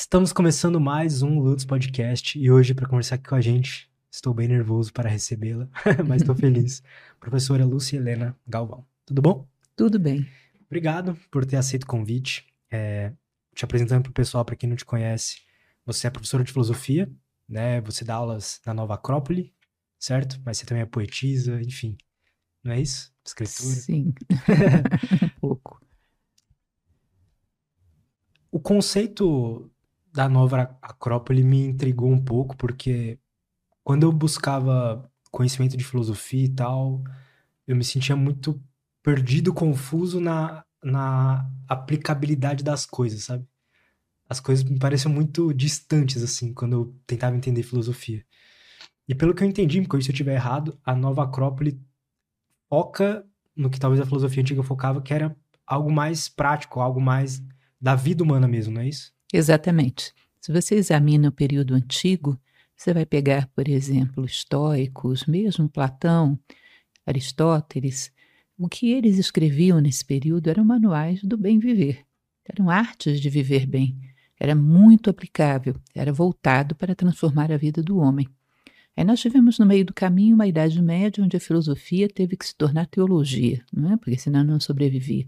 Estamos começando mais um Lutz Podcast e hoje, para conversar aqui com a gente, estou bem nervoso para recebê-la, mas estou feliz. Professora Lúcia Helena Galvão. Tudo bom? Tudo bem. Obrigado por ter aceito o convite. É, te apresentando para o pessoal, para quem não te conhece, você é professora de filosofia, né? Você dá aulas na Nova Acrópole, certo? Mas você também é poetisa, enfim. Não é isso? Escritura? Sim, um pouco. O conceito da Nova Acrópole me intrigou um pouco, porque quando eu buscava conhecimento de filosofia e tal, eu me sentia muito perdido, confuso na, na aplicabilidade das coisas, sabe? As coisas me pareciam muito distantes, assim, quando eu tentava entender filosofia. E pelo que eu entendi, porque se eu estiver errado, a nova Acrópole foca no que talvez a filosofia antiga focava, que era algo mais prático, algo mais da vida humana mesmo, não é isso? Exatamente. Se você examina o período antigo, você vai pegar, por exemplo, estoicos, mesmo Platão, Aristóteles. O que eles escreviam nesse período eram manuais do bem viver, eram artes de viver bem. Era muito aplicável, era voltado para transformar a vida do homem. Aí nós tivemos no meio do caminho uma Idade Média onde a filosofia teve que se tornar teologia, não é? porque senão não sobrevivia.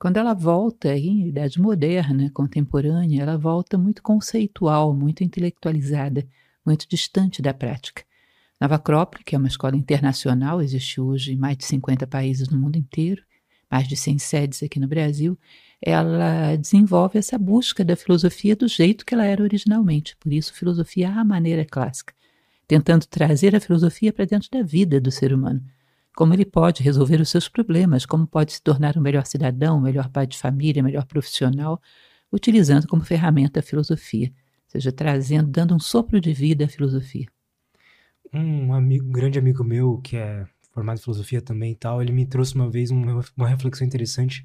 Quando ela volta em Idade Moderna, contemporânea, ela volta muito conceitual, muito intelectualizada, muito distante da prática. Nova Acrópole, que é uma escola internacional, existe hoje em mais de 50 países no mundo inteiro, mais de 100 sedes aqui no Brasil, ela desenvolve essa busca da filosofia do jeito que ela era originalmente, por isso filosofia à maneira clássica, tentando trazer a filosofia para dentro da vida do ser humano. Como ele pode resolver os seus problemas, como pode se tornar um melhor cidadão, um melhor pai de família, um melhor profissional, utilizando como ferramenta a filosofia, ou seja, trazendo, dando um sopro de vida à filosofia. Um amigo, um grande amigo meu, que é formado em filosofia também e tal, ele me trouxe uma vez uma, uma reflexão interessante.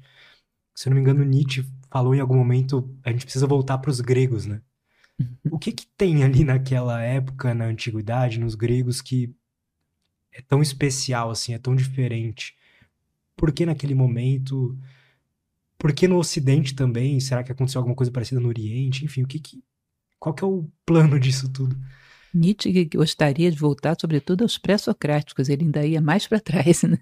Se eu não me engano, Nietzsche falou em algum momento, a gente precisa voltar para os gregos, né? O que que tem ali naquela época, na antiguidade, nos gregos, que é tão especial assim, é tão diferente? Por que naquele momento? Por que no Ocidente também? Será que aconteceu alguma coisa parecida no Oriente? Enfim, o que que, qual que é o plano disso tudo? Nietzsche gostaria de voltar, sobretudo, aos pré-socráticos, ele ainda ia mais para trás. Né?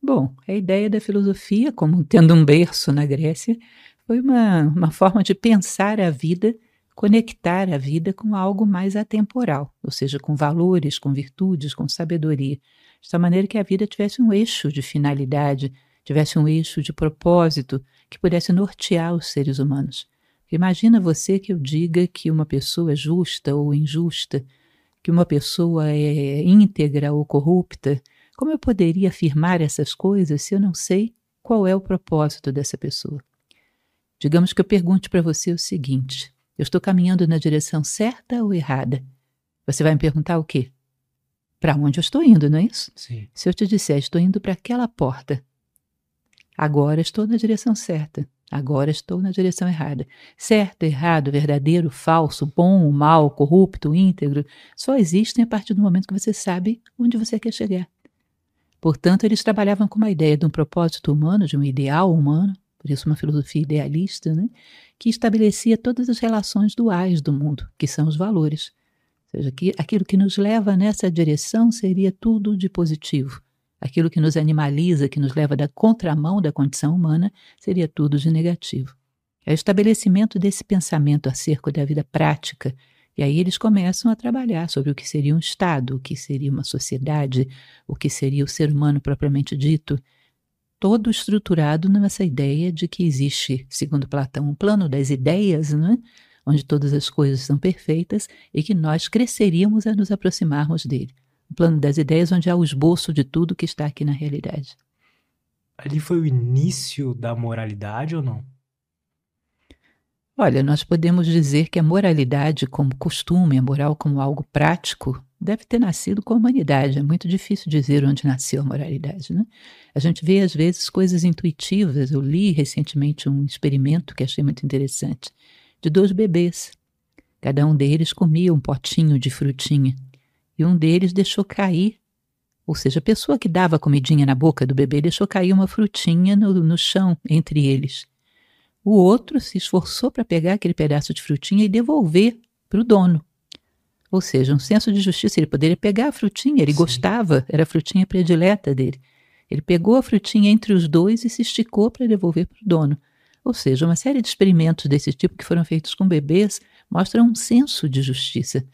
Bom, a ideia da filosofia, como tendo um berço na Grécia, foi uma, uma forma de pensar a vida, conectar a vida com algo mais atemporal, ou seja, com valores, com virtudes, com sabedoria, de tal maneira que a vida tivesse um eixo de finalidade, tivesse um eixo de propósito que pudesse nortear os seres humanos. Imagina você que eu diga que uma pessoa é justa ou injusta, que uma pessoa é íntegra ou corrupta. Como eu poderia afirmar essas coisas se eu não sei qual é o propósito dessa pessoa? Digamos que eu pergunte para você o seguinte: eu estou caminhando na direção certa ou errada? Você vai me perguntar o quê? Para onde eu estou indo, não é isso? Sim. Se eu te disser, estou indo para aquela porta, agora estou na direção certa. Agora estou na direção errada. Certo, errado, verdadeiro, falso, bom, mal, corrupto, íntegro, só existem a partir do momento que você sabe onde você quer chegar. Portanto, eles trabalhavam com uma ideia de um propósito humano, de um ideal humano, por isso uma filosofia idealista, né, que estabelecia todas as relações duais do mundo, que são os valores. Ou seja, que aquilo que nos leva nessa direção seria tudo de positivo aquilo que nos animaliza, que nos leva da contramão da condição humana, seria tudo de negativo. É o estabelecimento desse pensamento acerca da vida prática, e aí eles começam a trabalhar sobre o que seria um Estado, o que seria uma sociedade, o que seria o ser humano propriamente dito, todo estruturado nessa ideia de que existe, segundo Platão, um plano das ideias, né? onde todas as coisas são perfeitas e que nós cresceríamos a nos aproximarmos dele o plano das ideias, onde há o esboço de tudo que está aqui na realidade. Ali foi o início da moralidade ou não? Olha, nós podemos dizer que a moralidade como costume, a moral como algo prático, deve ter nascido com a humanidade. É muito difícil dizer onde nasceu a moralidade. Né? A gente vê, às vezes, coisas intuitivas. Eu li recentemente um experimento que achei muito interessante, de dois bebês. Cada um deles comia um potinho de frutinha e um deles deixou cair, ou seja, a pessoa que dava comidinha na boca do bebê deixou cair uma frutinha no, no chão entre eles. O outro se esforçou para pegar aquele pedaço de frutinha e devolver para o dono. Ou seja, um senso de justiça. Ele poderia pegar a frutinha, ele Sim. gostava, era a frutinha predileta dele. Ele pegou a frutinha entre os dois e se esticou para devolver para o dono. Ou seja, uma série de experimentos desse tipo que foram feitos com bebês mostram um senso de justiça.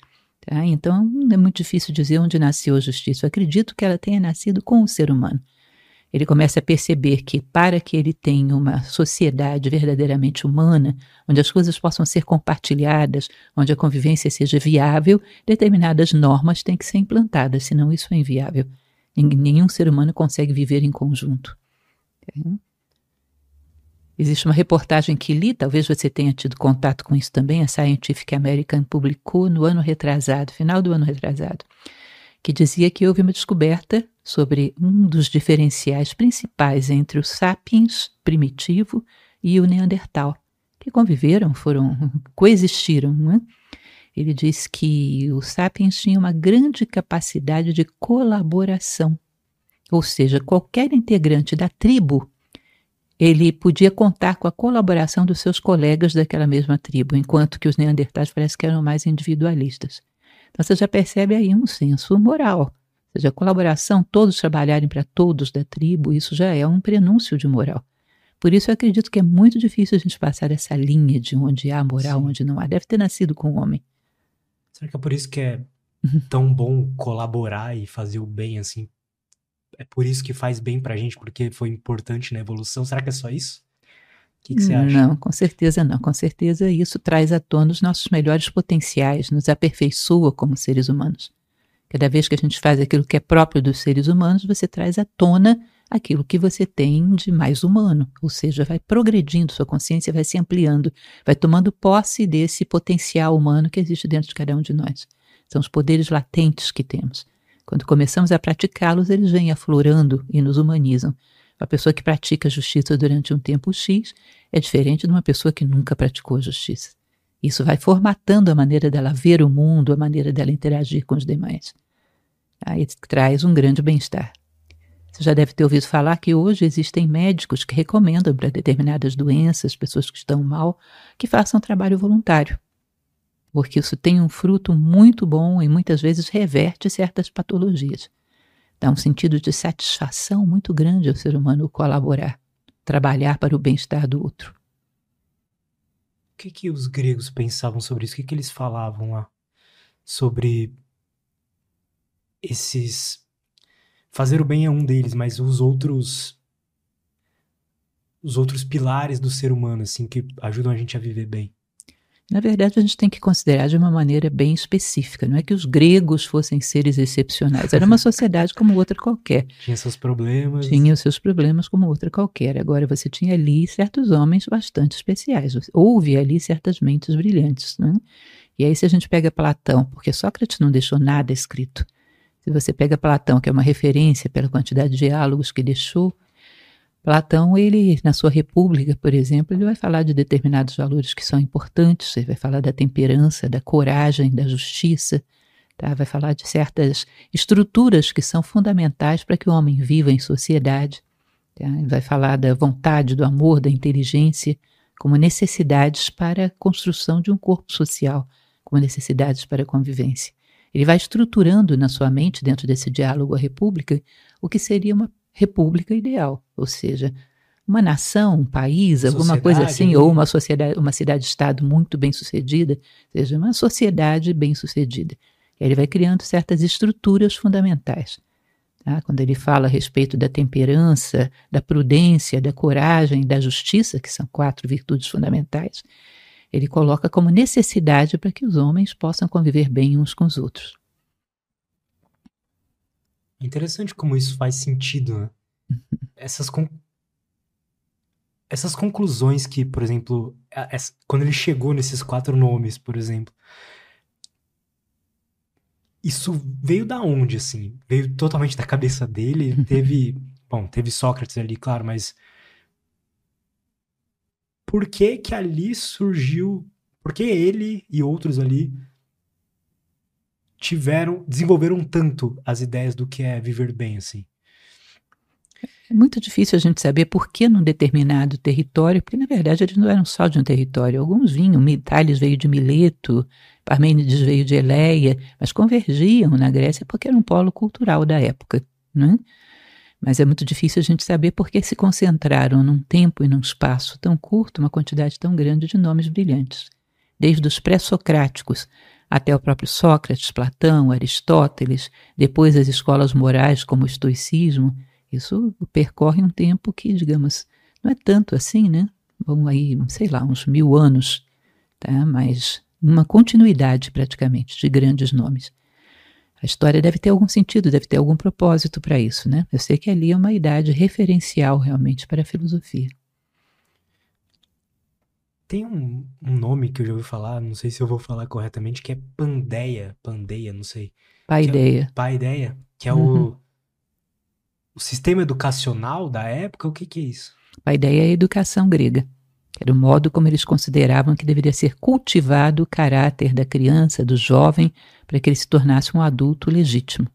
Tá? Então, é muito difícil dizer onde nasceu a justiça. Eu acredito que ela tenha nascido com o ser humano. Ele começa a perceber que, para que ele tenha uma sociedade verdadeiramente humana, onde as coisas possam ser compartilhadas, onde a convivência seja viável, determinadas normas têm que ser implantadas, senão isso é inviável. Nenhum ser humano consegue viver em conjunto. Existe uma reportagem que li, talvez você tenha tido contato com isso também, a Scientific American publicou no ano retrasado, final do ano retrasado, que dizia que houve uma descoberta sobre um dos diferenciais principais entre o sapiens primitivo e o neandertal, que conviveram, foram coexistiram. Né? Ele diz que o sapiens tinha uma grande capacidade de colaboração, ou seja, qualquer integrante da tribo ele podia contar com a colaboração dos seus colegas daquela mesma tribo, enquanto que os neandertais parece que eram mais individualistas. Então você já percebe aí um senso moral. Ou seja, a colaboração, todos trabalharem para todos da tribo, isso já é um prenúncio de moral. Por isso eu acredito que é muito difícil a gente passar essa linha de onde há moral, Sim. onde não há. Deve ter nascido com o homem. Será que é por isso que é uhum. tão bom colaborar e fazer o bem assim? É por isso que faz bem pra gente, porque foi importante na evolução? Será que é só isso? O que, que você acha? Não, com certeza não. Com certeza isso traz à tona os nossos melhores potenciais, nos aperfeiçoa como seres humanos. Cada vez que a gente faz aquilo que é próprio dos seres humanos, você traz à tona aquilo que você tem de mais humano, ou seja, vai progredindo, sua consciência vai se ampliando, vai tomando posse desse potencial humano que existe dentro de cada um de nós. São os poderes latentes que temos. Quando começamos a praticá-los, eles vêm aflorando e nos humanizam. Uma pessoa que pratica justiça durante um tempo X é diferente de uma pessoa que nunca praticou justiça. Isso vai formatando a maneira dela ver o mundo, a maneira dela interagir com os demais. Aí traz um grande bem-estar. Você já deve ter ouvido falar que hoje existem médicos que recomendam para determinadas doenças, pessoas que estão mal, que façam trabalho voluntário. Porque isso tem um fruto muito bom e muitas vezes reverte certas patologias dá um sentido de satisfação muito grande ao ser humano colaborar, trabalhar para o bem-estar do outro. O que, que os gregos pensavam sobre isso? O que, que eles falavam lá sobre esses. Fazer o bem é um deles, mas os outros. Os outros pilares do ser humano, assim, que ajudam a gente a viver bem. Na verdade, a gente tem que considerar de uma maneira bem específica. Não é que os gregos fossem seres excepcionais. Era uma sociedade como outra qualquer. Tinha seus problemas. Tinha os seus problemas como outra qualquer. Agora, você tinha ali certos homens bastante especiais. Houve ali certas mentes brilhantes. Né? E aí, se a gente pega Platão, porque Sócrates não deixou nada escrito. Se você pega Platão, que é uma referência pela quantidade de diálogos que deixou, Platão, ele, na sua República, por exemplo, ele vai falar de determinados valores que são importantes, ele vai falar da temperança, da coragem, da justiça, tá? vai falar de certas estruturas que são fundamentais para que o homem viva em sociedade, tá? ele vai falar da vontade, do amor, da inteligência, como necessidades para a construção de um corpo social, como necessidades para a convivência. Ele vai estruturando na sua mente, dentro desse diálogo à República, o que seria uma república ideal, ou seja, uma nação, um país, alguma coisa assim, né? ou uma sociedade, uma cidade-estado muito bem sucedida, seja uma sociedade bem sucedida. Ele vai criando certas estruturas fundamentais. Tá? Quando ele fala a respeito da temperança, da prudência, da coragem, da justiça, que são quatro virtudes fundamentais, ele coloca como necessidade para que os homens possam conviver bem uns com os outros. Interessante como isso faz sentido, né? Essas, con... Essas conclusões que, por exemplo, essa... quando ele chegou nesses quatro nomes, por exemplo, isso veio da onde, assim? Veio totalmente da cabeça dele? Teve. Bom, teve Sócrates ali, claro, mas. Por que que ali surgiu. Por que ele e outros ali tiveram, desenvolveram tanto as ideias do que é viver bem, assim? É muito difícil a gente saber por que num determinado território, porque na verdade eles não eram só de um território, alguns vinham, Tales veio de Mileto, Parmênides veio de Eleia, mas convergiam na Grécia porque era um polo cultural da época. Né? Mas é muito difícil a gente saber por que se concentraram num tempo e num espaço tão curto uma quantidade tão grande de nomes brilhantes. Desde os pré-socráticos até o próprio Sócrates, Platão, Aristóteles, depois as escolas morais como o estoicismo, isso percorre um tempo que, digamos, não é tanto assim, né? Vamos aí, sei lá, uns mil anos, tá? Mas uma continuidade praticamente de grandes nomes. A história deve ter algum sentido, deve ter algum propósito para isso, né? Eu sei que ali é uma idade referencial realmente para a filosofia. Tem um, um, nome que eu já ouvi falar, não sei se eu vou falar corretamente, que é Pandeia, Pandeia, não sei. Paideia. É, Paideia, que é uhum. o, o sistema educacional da época, o que, que é isso? Paideia é a educação grega. Era o modo como eles consideravam que deveria ser cultivado o caráter da criança, do jovem, para que ele se tornasse um adulto legítimo.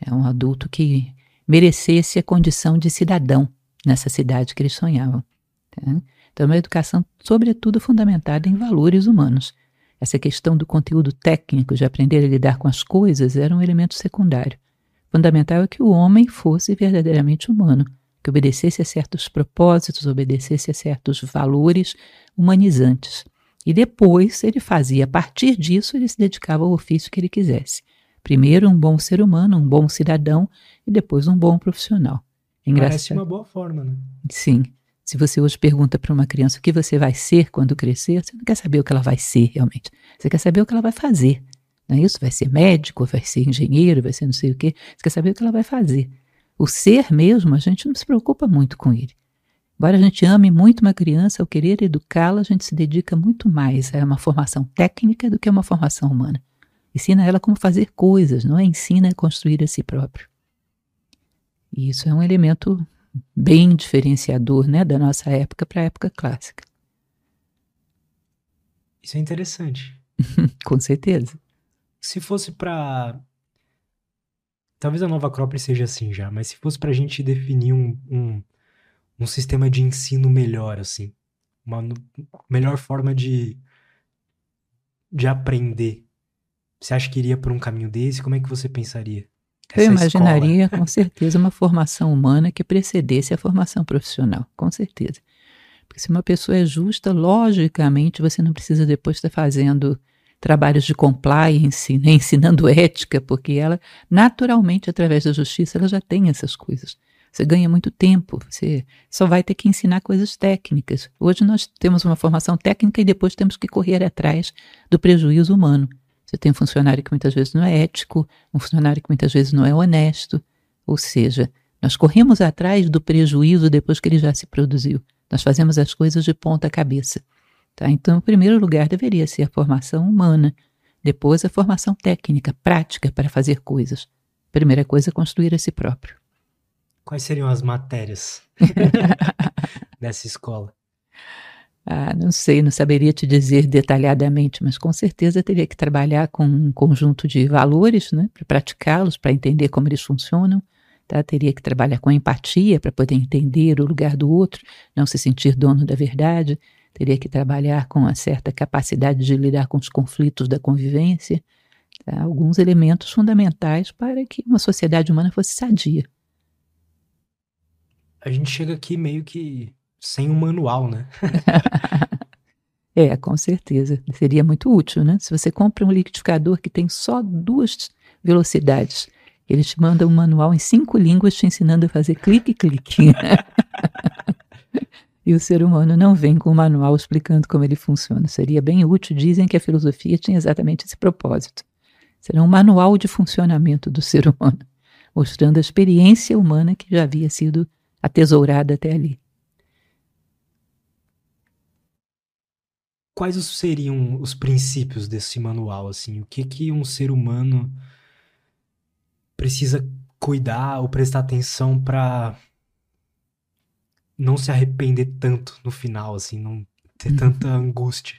É um adulto que merecesse a condição de cidadão nessa cidade que eles sonhavam. Tá? Então, uma educação, sobretudo, fundamentada em valores humanos. Essa questão do conteúdo técnico, de aprender a lidar com as coisas, era um elemento secundário. Fundamental é que o homem fosse verdadeiramente humano, que obedecesse a certos propósitos, obedecesse a certos valores humanizantes. E depois ele fazia, a partir disso, ele se dedicava ao ofício que ele quisesse. Primeiro, um bom ser humano, um bom cidadão, e depois um bom profissional. Engraçado. Parece uma boa forma, né? Sim. Se você hoje pergunta para uma criança o que você vai ser quando crescer, você não quer saber o que ela vai ser realmente. Você quer saber o que ela vai fazer. Não é isso? Vai ser médico, vai ser engenheiro, vai ser não sei o quê. Você quer saber o que ela vai fazer. O ser mesmo, a gente não se preocupa muito com ele. Embora a gente ame muito uma criança, ao querer educá-la, a gente se dedica muito mais a uma formação técnica do que a uma formação humana. Ensina ela como fazer coisas, não é? Ensina a construir a si próprio. E isso é um elemento bem diferenciador né, da nossa época para a época clássica. Isso é interessante. Com certeza. Se fosse para. Talvez a nova Acrópole seja assim já, mas se fosse para a gente definir um, um, um, sistema de ensino melhor, assim, uma melhor forma de, de aprender, você acha que iria por um caminho desse? Como é que você pensaria? Eu imaginaria, escola. com certeza, uma formação humana que precedesse a formação profissional, com certeza. Porque se uma pessoa é justa, logicamente você não precisa depois estar fazendo trabalhos de compliance, né, ensinando ética, porque ela, naturalmente, através da justiça, ela já tem essas coisas. Você ganha muito tempo, você só vai ter que ensinar coisas técnicas. Hoje nós temos uma formação técnica e depois temos que correr atrás do prejuízo humano. Você tem um funcionário que muitas vezes não é ético, um funcionário que muitas vezes não é honesto. Ou seja, nós corremos atrás do prejuízo depois que ele já se produziu. Nós fazemos as coisas de ponta cabeça. Tá? Então, em primeiro lugar, deveria ser a formação humana, depois a formação técnica, prática para fazer coisas. Primeira coisa, construir a si próprio. Quais seriam as matérias dessa escola? Ah, não sei, não saberia te dizer detalhadamente, mas com certeza teria que trabalhar com um conjunto de valores, né, para praticá-los, para entender como eles funcionam. Tá? Teria que trabalhar com empatia para poder entender o lugar do outro, não se sentir dono da verdade. Teria que trabalhar com uma certa capacidade de lidar com os conflitos da convivência. Tá? Alguns elementos fundamentais para que uma sociedade humana fosse sadia. A gente chega aqui meio que sem um manual, né? é, com certeza. Seria muito útil, né? Se você compra um liquidificador que tem só duas velocidades, ele te manda um manual em cinco línguas te ensinando a fazer clique, clique. e o ser humano não vem com um manual explicando como ele funciona. Seria bem útil. Dizem que a filosofia tinha exatamente esse propósito. Será um manual de funcionamento do ser humano, mostrando a experiência humana que já havia sido atesourada até ali. Quais seriam os princípios desse manual, assim? O que que um ser humano precisa cuidar ou prestar atenção para não se arrepender tanto no final, assim, não ter uhum. tanta angústia?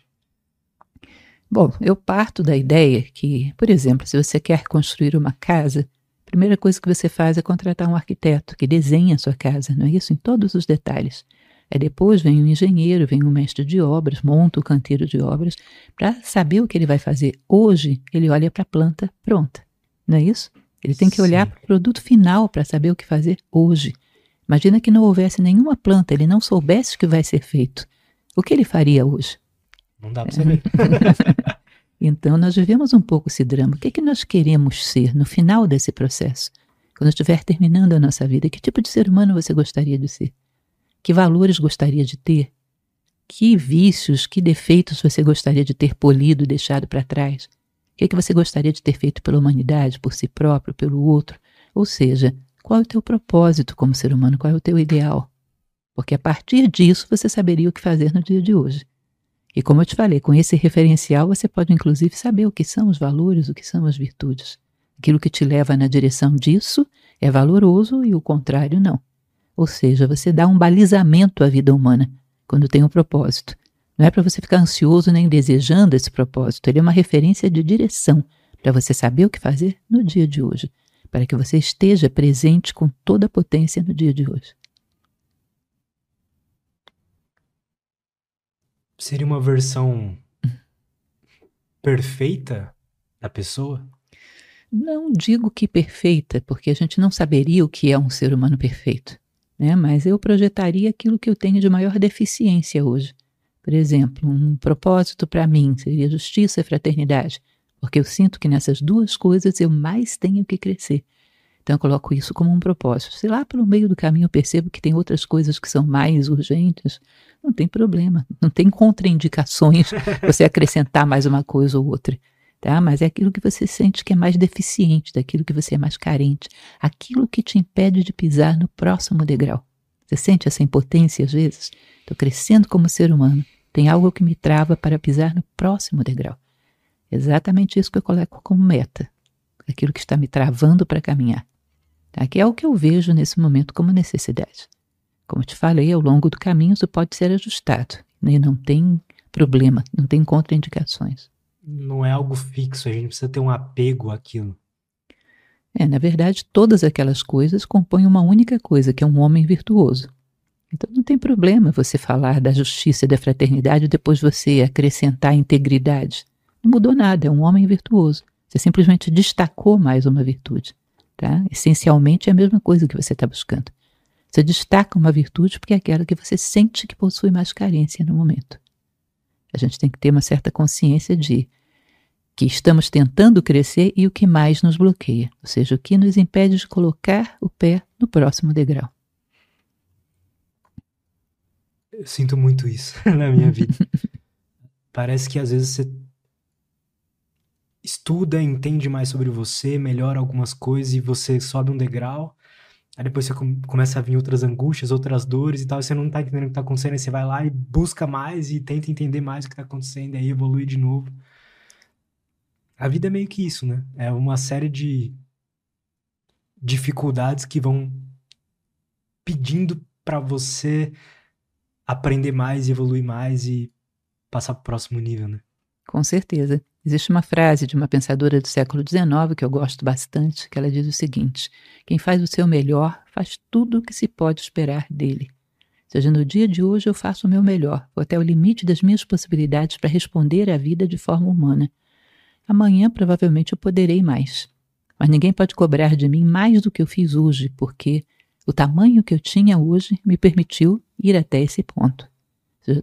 Bom, eu parto da ideia que, por exemplo, se você quer construir uma casa, a primeira coisa que você faz é contratar um arquiteto que desenha a sua casa, não é isso? Em todos os detalhes. Aí depois vem um engenheiro, vem um mestre de obras, monta o canteiro de obras. Para saber o que ele vai fazer hoje, ele olha para a planta pronta, não é isso? Ele tem que olhar para o produto final para saber o que fazer hoje. Imagina que não houvesse nenhuma planta, ele não soubesse o que vai ser feito. O que ele faria hoje? Não dá para saber. então, nós vivemos um pouco esse drama. O que, é que nós queremos ser no final desse processo? Quando estiver terminando a nossa vida, que tipo de ser humano você gostaria de ser? Que valores gostaria de ter? Que vícios, que defeitos você gostaria de ter polido e deixado para trás? O que, é que você gostaria de ter feito pela humanidade, por si próprio, pelo outro? Ou seja, qual é o teu propósito como ser humano? Qual é o teu ideal? Porque a partir disso você saberia o que fazer no dia de hoje. E como eu te falei, com esse referencial você pode inclusive saber o que são os valores, o que são as virtudes. Aquilo que te leva na direção disso é valoroso e o contrário não. Ou seja, você dá um balizamento à vida humana quando tem um propósito. Não é para você ficar ansioso nem desejando esse propósito, ele é uma referência de direção para você saber o que fazer no dia de hoje para que você esteja presente com toda a potência no dia de hoje. Seria uma versão perfeita da pessoa? Não digo que perfeita, porque a gente não saberia o que é um ser humano perfeito, né? mas eu projetaria aquilo que eu tenho de maior deficiência hoje. Por exemplo, um propósito para mim seria justiça e fraternidade porque eu sinto que nessas duas coisas eu mais tenho que crescer. Então eu coloco isso como um propósito. Se lá pelo meio do caminho eu percebo que tem outras coisas que são mais urgentes, não tem problema, não tem contraindicações você acrescentar mais uma coisa ou outra. Tá? Mas é aquilo que você sente que é mais deficiente, daquilo que você é mais carente, aquilo que te impede de pisar no próximo degrau. Você sente essa impotência às vezes? Estou crescendo como ser humano, tem algo que me trava para pisar no próximo degrau. Exatamente isso que eu coloco como meta, aquilo que está me travando para caminhar. Tá? Que é o que eu vejo nesse momento como necessidade. Como te falei, ao longo do caminho isso pode ser ajustado, né? não tem problema, não tem contraindicações. Não é algo fixo, a gente precisa ter um apego àquilo. É, na verdade, todas aquelas coisas compõem uma única coisa, que é um homem virtuoso. Então não tem problema você falar da justiça e da fraternidade e depois você acrescentar integridade. Não mudou nada, é um homem virtuoso. Você simplesmente destacou mais uma virtude. Tá? Essencialmente é a mesma coisa que você está buscando. Você destaca uma virtude porque é aquela que você sente que possui mais carência no momento. A gente tem que ter uma certa consciência de que estamos tentando crescer e o que mais nos bloqueia, ou seja, o que nos impede de colocar o pé no próximo degrau. Eu sinto muito isso na minha vida. Parece que às vezes você estuda, entende mais sobre você, melhora algumas coisas e você sobe um degrau. Aí depois você começa a vir outras angústias, outras dores e tal, você não tá entendendo o que tá acontecendo, aí você vai lá e busca mais e tenta entender mais o que tá acontecendo, e aí evolui de novo. A vida é meio que isso, né? É uma série de dificuldades que vão pedindo para você aprender mais, evoluir mais e passar pro próximo nível, né? Com certeza. Existe uma frase de uma pensadora do século XIX que eu gosto bastante, que ela diz o seguinte: quem faz o seu melhor faz tudo o que se pode esperar dele. Seja, no dia de hoje eu faço o meu melhor, vou até o limite das minhas possibilidades para responder à vida de forma humana. Amanhã provavelmente eu poderei mais. Mas ninguém pode cobrar de mim mais do que eu fiz hoje, porque o tamanho que eu tinha hoje me permitiu ir até esse ponto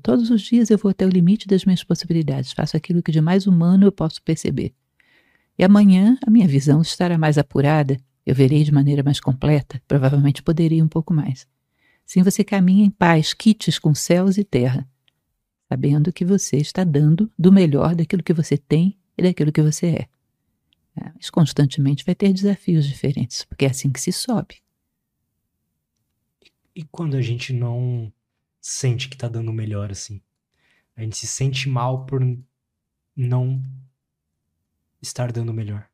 todos os dias eu vou até o limite das minhas possibilidades, faço aquilo que de mais humano eu posso perceber. E amanhã a minha visão estará mais apurada, eu verei de maneira mais completa, provavelmente poderia um pouco mais. Sim, você caminha em paz, quites com céus e terra, sabendo que você está dando do melhor daquilo que você tem e daquilo que você é. é mas constantemente vai ter desafios diferentes, porque é assim que se sobe. E quando a gente não sente que tá dando melhor, assim. A gente se sente mal por não estar dando melhor.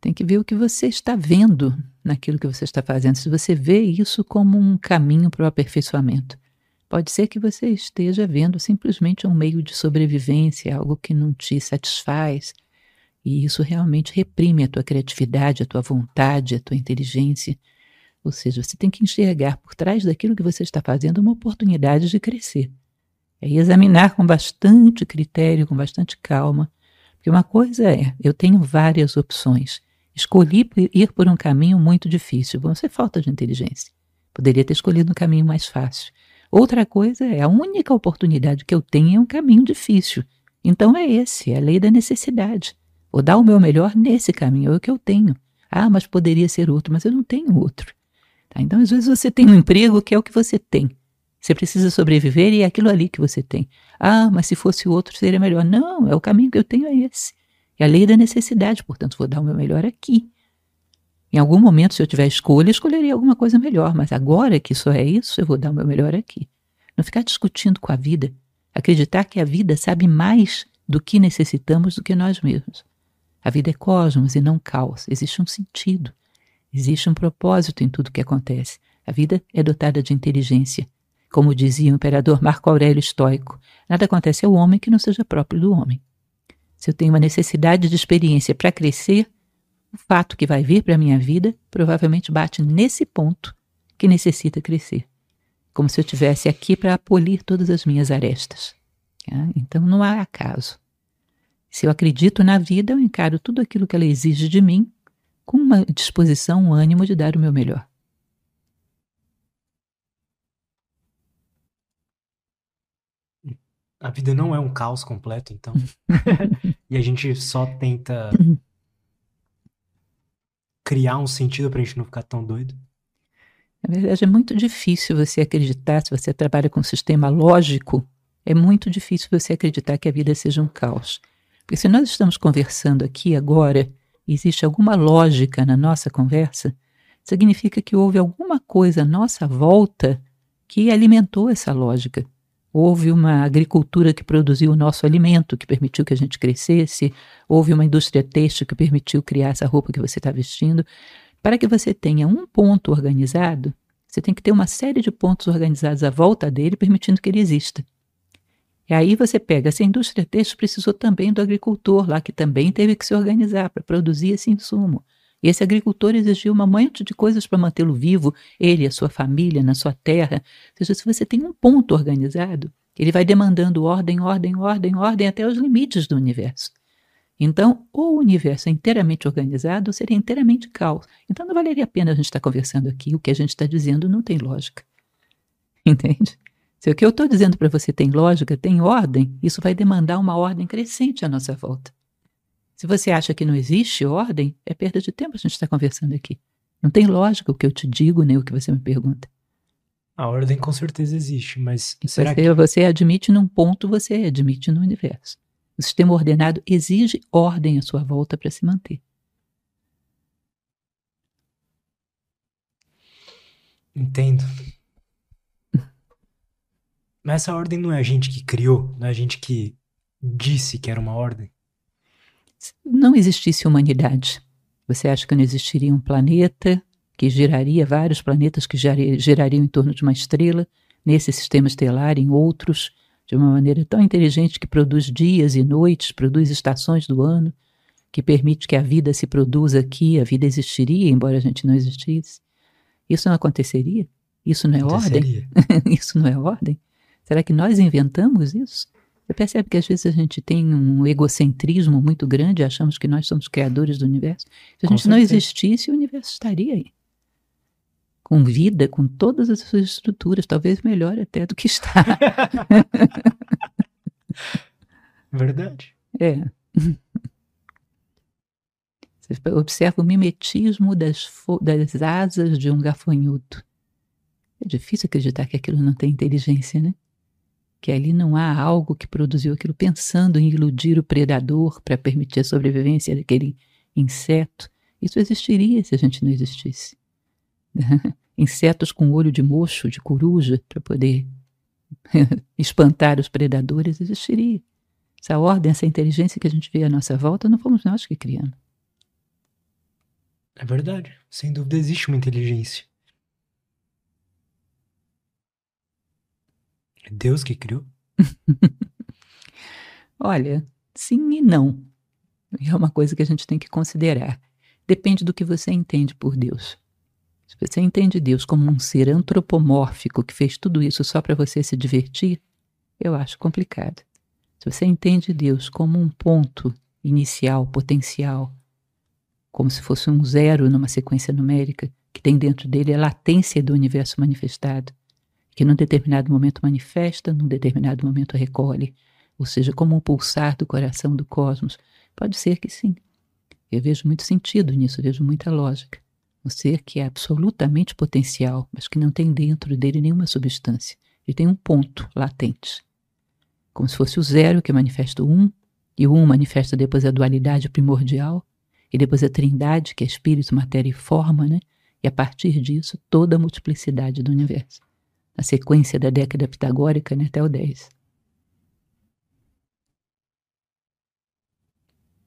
Tem que ver o que você está vendo naquilo que você está fazendo. Se você vê isso como um caminho para o aperfeiçoamento. Pode ser que você esteja vendo simplesmente um meio de sobrevivência, algo que não te satisfaz. E isso realmente reprime a tua criatividade, a tua vontade, a tua inteligência. Ou seja, você tem que enxergar por trás daquilo que você está fazendo uma oportunidade de crescer. É examinar com bastante critério, com bastante calma. Porque uma coisa é, eu tenho várias opções. Escolhi ir por um caminho muito difícil. Bom, isso é falta de inteligência. Poderia ter escolhido um caminho mais fácil. Outra coisa é, a única oportunidade que eu tenho é um caminho difícil. Então é esse, é a lei da necessidade. Vou dar o meu melhor nesse caminho, é o que eu tenho. Ah, mas poderia ser outro, mas eu não tenho outro. Tá? Então, às vezes, você tem um emprego que é o que você tem. Você precisa sobreviver e é aquilo ali que você tem. Ah, mas se fosse outro seria melhor. Não, é o caminho que eu tenho é esse. É a lei da necessidade, portanto, vou dar o meu melhor aqui. Em algum momento, se eu tiver escolha, escolheria alguma coisa melhor, mas agora que só é isso, eu vou dar o meu melhor aqui. Não ficar discutindo com a vida, acreditar que a vida sabe mais do que necessitamos do que nós mesmos. A vida é cosmos e não caos, existe um sentido, existe um propósito em tudo que acontece. A vida é dotada de inteligência, como dizia o imperador Marco Aurélio Estoico, nada acontece ao homem que não seja próprio do homem. Se eu tenho uma necessidade de experiência para crescer, o fato que vai vir para a minha vida provavelmente bate nesse ponto que necessita crescer. Como se eu tivesse aqui para polir todas as minhas arestas. Tá? Então não há acaso. Se eu acredito na vida, eu encaro tudo aquilo que ela exige de mim com uma disposição, um ânimo de dar o meu melhor. A vida não é um caos completo, então. e a gente só tenta criar um sentido pra gente não ficar tão doido. Na verdade, é muito difícil você acreditar, se você trabalha com um sistema lógico, é muito difícil você acreditar que a vida seja um caos. Porque se nós estamos conversando aqui agora, existe alguma lógica na nossa conversa, significa que houve alguma coisa à nossa volta que alimentou essa lógica. Houve uma agricultura que produziu o nosso alimento, que permitiu que a gente crescesse. Houve uma indústria têxtil que permitiu criar essa roupa que você está vestindo. Para que você tenha um ponto organizado, você tem que ter uma série de pontos organizados à volta dele, permitindo que ele exista. E aí você pega, essa indústria têxtil precisou também do agricultor lá, que também teve que se organizar para produzir esse insumo. E esse agricultor exigiu uma monte de coisas para mantê-lo vivo, ele, a sua família, na sua terra. Ou seja, se você tem um ponto organizado, ele vai demandando ordem, ordem, ordem, ordem até os limites do universo. Então, ou o universo é inteiramente organizado, ou seria inteiramente caos. Então, não valeria a pena a gente estar conversando aqui. O que a gente está dizendo não tem lógica. Entende? Se o que eu estou dizendo para você tem lógica, tem ordem, isso vai demandar uma ordem crescente à nossa volta. Se você acha que não existe ordem, é perda de tempo a gente estar tá conversando aqui. Não tem lógica o que eu te digo, nem o que você me pergunta. A ordem com certeza existe, mas será você, que... você admite num ponto, você admite no universo. O sistema ordenado exige ordem à sua volta para se manter. Entendo. Mas essa ordem não é a gente que criou, não é a gente que disse que era uma ordem. Se não existisse humanidade, você acha que não existiria um planeta que geraria vários planetas que gerariam em torno de uma estrela, nesse sistema estelar, em outros, de uma maneira tão inteligente que produz dias e noites, produz estações do ano, que permite que a vida se produza aqui, a vida existiria, embora a gente não existisse? Isso não aconteceria? Isso não é ordem? isso não é ordem? Será que nós inventamos isso? Você percebe que às vezes a gente tem um egocentrismo muito grande, achamos que nós somos criadores do universo. Se a gente não existisse, o universo estaria aí. Com vida, com todas as suas estruturas, talvez melhor até do que está. Verdade. É. Você observa o mimetismo das, das asas de um gafanhoto. É difícil acreditar que aquilo não tem inteligência, né? Que ali não há algo que produziu aquilo pensando em iludir o predador para permitir a sobrevivência daquele inseto. Isso existiria se a gente não existisse. Insetos com olho de mocho, de coruja, para poder espantar os predadores, existiria. Essa ordem, essa inteligência que a gente vê à nossa volta, não fomos nós que criamos. É verdade. Sem dúvida existe uma inteligência. É Deus que criou? Olha, sim e não. É uma coisa que a gente tem que considerar. Depende do que você entende por Deus. Se você entende Deus como um ser antropomórfico que fez tudo isso só para você se divertir, eu acho complicado. Se você entende Deus como um ponto inicial, potencial, como se fosse um zero numa sequência numérica, que tem dentro dele a latência do universo manifestado, que num determinado momento manifesta, num determinado momento recolhe, ou seja, como um pulsar do coração do cosmos. Pode ser que sim. Eu vejo muito sentido nisso, vejo muita lógica. Um ser que é absolutamente potencial, mas que não tem dentro dele nenhuma substância. Ele tem um ponto latente. Como se fosse o zero que manifesta o um, e o um manifesta depois a dualidade primordial, e depois a trindade, que é espírito, matéria e forma, né? E a partir disso, toda a multiplicidade do universo. Na sequência da década pitagórica, né, até o 10.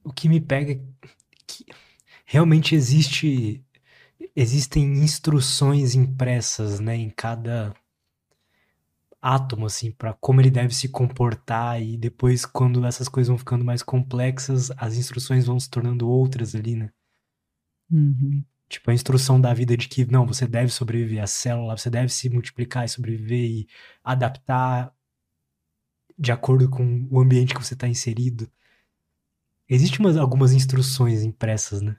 O que me pega é que realmente existe existem instruções impressas, né, em cada átomo assim para como ele deve se comportar e depois quando essas coisas vão ficando mais complexas, as instruções vão se tornando outras ali, né? Uhum. Tipo, a instrução da vida de que, não, você deve sobreviver à célula, você deve se multiplicar e sobreviver e adaptar de acordo com o ambiente que você está inserido. Existem umas, algumas instruções impressas, né?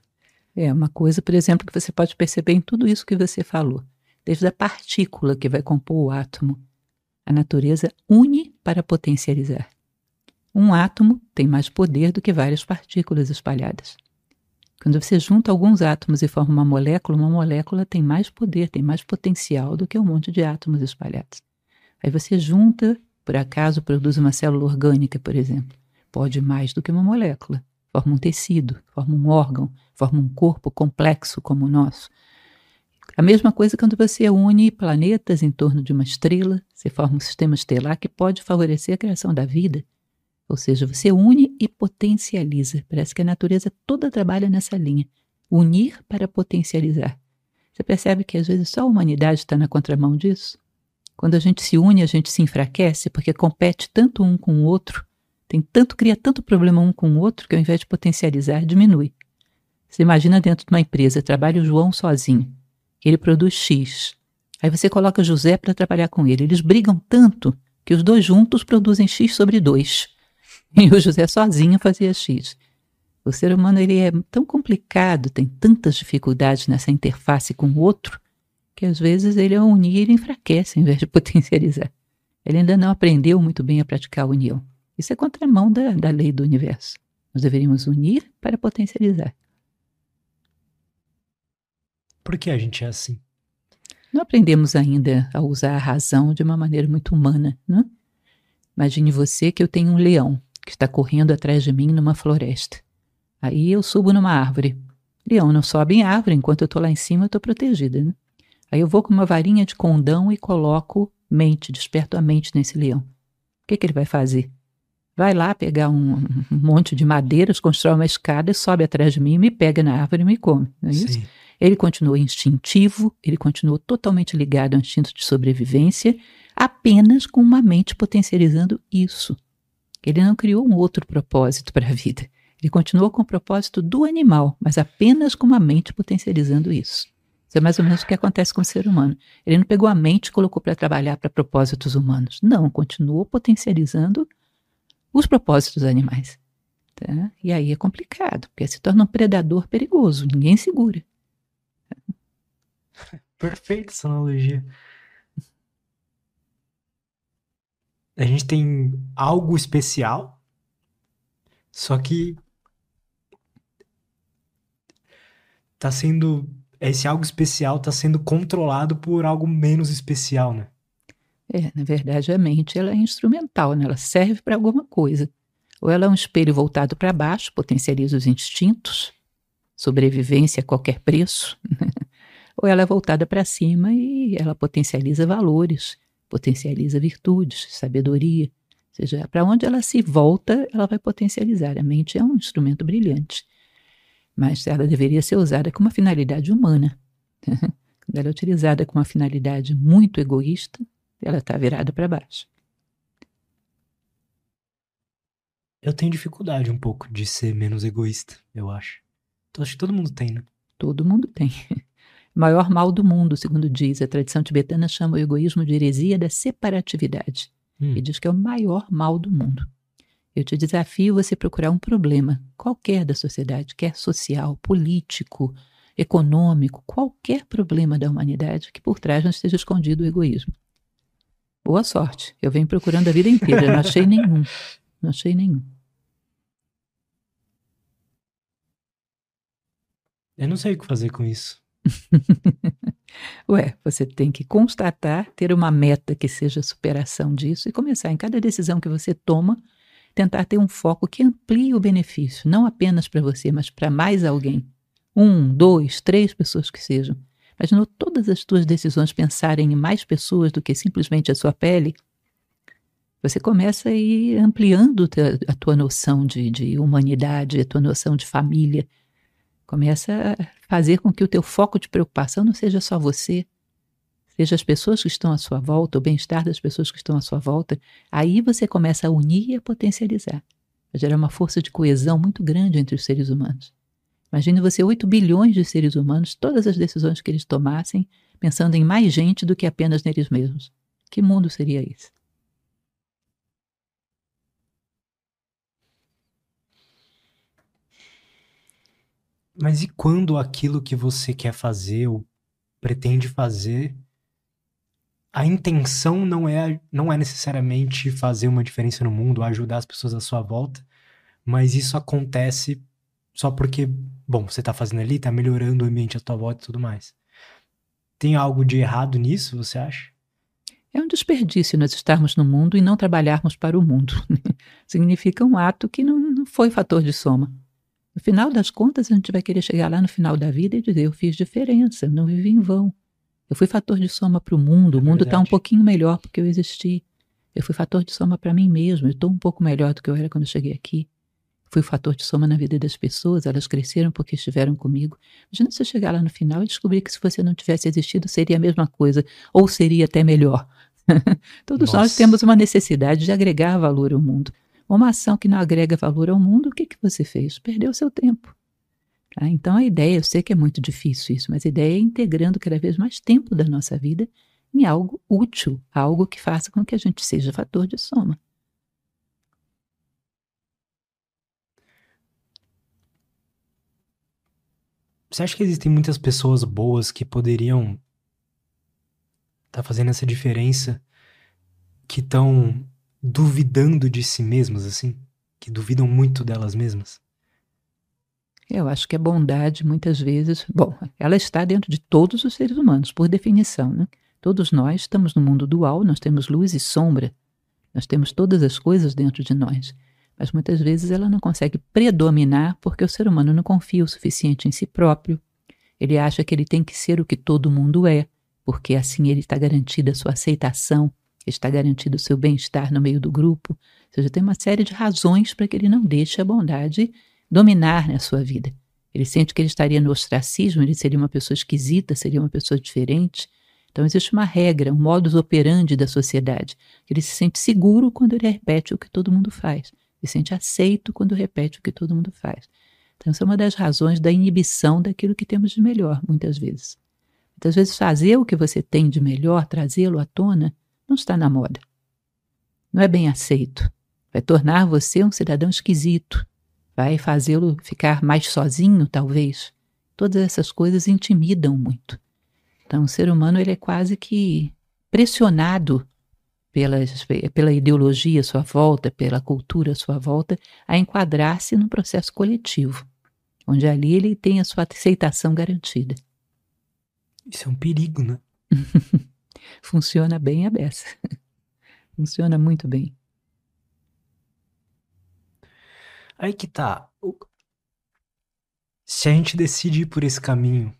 É, uma coisa, por exemplo, que você pode perceber em tudo isso que você falou. Desde a partícula que vai compor o átomo. A natureza une para potencializar. Um átomo tem mais poder do que várias partículas espalhadas. Quando você junta alguns átomos e forma uma molécula, uma molécula tem mais poder, tem mais potencial do que um monte de átomos espalhados. Aí você junta, por acaso, produz uma célula orgânica, por exemplo. Pode mais do que uma molécula. Forma um tecido, forma um órgão, forma um corpo complexo como o nosso. A mesma coisa quando você une planetas em torno de uma estrela, você forma um sistema estelar que pode favorecer a criação da vida. Ou seja, você une e potencializa. Parece que a natureza toda trabalha nessa linha. Unir para potencializar. Você percebe que às vezes só a humanidade está na contramão disso? Quando a gente se une, a gente se enfraquece porque compete tanto um com o outro, tem tanto, cria tanto problema um com o outro que ao invés de potencializar, diminui. Você imagina dentro de uma empresa, trabalha o João sozinho. Ele produz X. Aí você coloca José para trabalhar com ele. Eles brigam tanto que os dois juntos produzem X sobre 2. E o José sozinho fazia X. O ser humano ele é tão complicado, tem tantas dificuldades nessa interface com o outro, que às vezes ele ao unir ele enfraquece em vez de potencializar. Ele ainda não aprendeu muito bem a praticar a união. Isso é contramão da, da lei do universo. Nós deveríamos unir para potencializar. Por que a gente é assim? Não aprendemos ainda a usar a razão de uma maneira muito humana, não? Imagine você que eu tenho um leão que está correndo atrás de mim numa floresta. Aí eu subo numa árvore. Leão não sobe em árvore, enquanto eu estou lá em cima, eu estou protegida. Né? Aí eu vou com uma varinha de condão e coloco mente, desperto a mente nesse leão. O que, que ele vai fazer? Vai lá pegar um, um, monte de madeiras, constrói uma escada, sobe atrás de mim, me pega na árvore e me come. Não é isso? Sim. Ele continuou instintivo, ele continuou totalmente ligado ao instinto de sobrevivência, apenas com uma mente potencializando isso. Ele não criou um outro propósito para a vida. Ele continuou com o propósito do animal, mas apenas com uma mente potencializando isso. Isso é mais ou menos o que acontece com o ser humano. Ele não pegou a mente e colocou para trabalhar para propósitos humanos. Não, continuou potencializando os propósitos animais. Tá? E aí é complicado, porque se torna um predador perigoso, ninguém segura. Perfeita essa analogia. A gente tem algo especial, só que tá sendo esse algo especial tá sendo controlado por algo menos especial, né? É, na verdade a mente ela é instrumental, né? Ela serve para alguma coisa. Ou ela é um espelho voltado para baixo, potencializa os instintos, sobrevivência a qualquer preço, ou ela é voltada para cima e ela potencializa valores, potencializa virtudes, sabedoria. Ou seja, para onde ela se volta, ela vai potencializar. A mente é um instrumento brilhante, mas ela deveria ser usada com uma finalidade humana. Quando ela é utilizada com uma finalidade muito egoísta, ela está virada para baixo. Eu tenho dificuldade um pouco de ser menos egoísta, eu acho. Então, acho que todo mundo tem, né? Todo mundo tem. Maior mal do mundo, segundo diz, a tradição tibetana chama o egoísmo de heresia da separatividade. Hum. E diz que é o maior mal do mundo. Eu te desafio você procurar um problema, qualquer da sociedade, quer social, político, econômico, qualquer problema da humanidade que por trás não esteja escondido o egoísmo. Boa sorte. Eu venho procurando a vida inteira, não achei nenhum. Não achei nenhum. Eu não sei o que fazer com isso. Ué, você tem que constatar, ter uma meta que seja a superação disso e começar em cada decisão que você toma, tentar ter um foco que amplie o benefício, não apenas para você, mas para mais alguém. Um, dois, três pessoas que sejam. Imaginou todas as tuas decisões pensarem em mais pessoas do que simplesmente a sua pele? Você começa a ir ampliando a tua noção de, de humanidade, a tua noção de família, Começa a fazer com que o teu foco de preocupação não seja só você, seja as pessoas que estão à sua volta, o bem-estar das pessoas que estão à sua volta. Aí você começa a unir e a potencializar, a gerar uma força de coesão muito grande entre os seres humanos. Imagine você 8 bilhões de seres humanos, todas as decisões que eles tomassem, pensando em mais gente do que apenas neles mesmos. Que mundo seria esse? Mas e quando aquilo que você quer fazer ou pretende fazer, a intenção não é, não é necessariamente fazer uma diferença no mundo, ajudar as pessoas à sua volta, mas isso acontece só porque, bom, você tá fazendo ali, tá melhorando o ambiente à tua volta e tudo mais. Tem algo de errado nisso, você acha? É um desperdício nós estarmos no mundo e não trabalharmos para o mundo. Significa um ato que não, não foi fator de soma. No final das contas, a gente vai querer chegar lá no final da vida e dizer: eu fiz diferença, eu não vivi em vão. Eu fui fator de soma para o mundo, o é mundo está um pouquinho melhor porque eu existi. Eu fui fator de soma para mim mesmo, eu estou um pouco melhor do que eu era quando eu cheguei aqui. Fui fator de soma na vida das pessoas, elas cresceram porque estiveram comigo. Imagina você chegar lá no final e descobrir que se você não tivesse existido seria a mesma coisa, ou seria até melhor. Todos Nossa. nós temos uma necessidade de agregar valor ao mundo. Uma ação que não agrega valor ao mundo, o que, que você fez? Perdeu seu tempo. Tá? Então a ideia, eu sei que é muito difícil isso, mas a ideia é integrando cada vez mais tempo da nossa vida em algo útil, algo que faça com que a gente seja fator de soma. Você acha que existem muitas pessoas boas que poderiam estar tá fazendo essa diferença, que estão duvidando de si mesmas, assim? Que duvidam muito delas mesmas? Eu acho que a bondade, muitas vezes, bom, ela está dentro de todos os seres humanos, por definição, né? Todos nós estamos no mundo dual, nós temos luz e sombra, nós temos todas as coisas dentro de nós. Mas muitas vezes ela não consegue predominar porque o ser humano não confia o suficiente em si próprio. Ele acha que ele tem que ser o que todo mundo é, porque assim ele está garantida a sua aceitação está garantido o seu bem-estar no meio do grupo. Ou seja, tem uma série de razões para que ele não deixe a bondade dominar na sua vida. Ele sente que ele estaria no ostracismo, ele seria uma pessoa esquisita, seria uma pessoa diferente. Então existe uma regra, um modus operandi da sociedade. Ele se sente seguro quando ele repete o que todo mundo faz. Ele se sente aceito quando repete o que todo mundo faz. Então essa é uma das razões da inibição daquilo que temos de melhor, muitas vezes. Muitas vezes fazer o que você tem de melhor, trazê-lo à tona, não está na moda. Não é bem aceito. Vai tornar você um cidadão esquisito. Vai fazê-lo ficar mais sozinho, talvez. Todas essas coisas intimidam muito. Então, o ser humano ele é quase que pressionado pela, pela ideologia à sua volta, pela cultura à sua volta, a enquadrar-se num processo coletivo, onde ali ele tem a sua aceitação garantida. Isso é um perigo, né? Funciona bem a beça. Funciona muito bem. Aí que tá. Se a gente decide ir por esse caminho,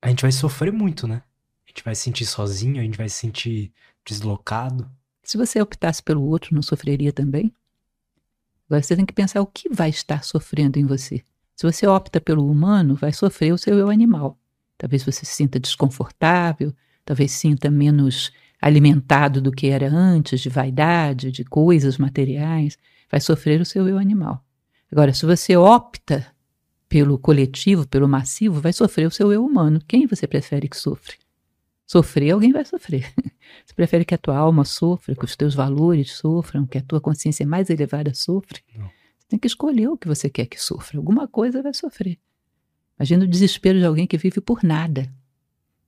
a gente vai sofrer muito, né? A gente vai se sentir sozinho, a gente vai se sentir deslocado. Se você optasse pelo outro, não sofreria também? Agora você tem que pensar o que vai estar sofrendo em você. Se você opta pelo humano, vai sofrer o seu eu animal. Talvez você se sinta desconfortável, talvez sinta menos alimentado do que era antes, de vaidade, de coisas materiais, vai sofrer o seu eu animal. Agora, se você opta pelo coletivo, pelo massivo, vai sofrer o seu eu humano. Quem você prefere que sofre? Sofrer, alguém vai sofrer. Você prefere que a tua alma sofra, que os teus valores sofram, que a tua consciência mais elevada sofra? Não. Você tem que escolher o que você quer que sofra. Alguma coisa vai sofrer. Imagina o desespero de alguém que vive por nada,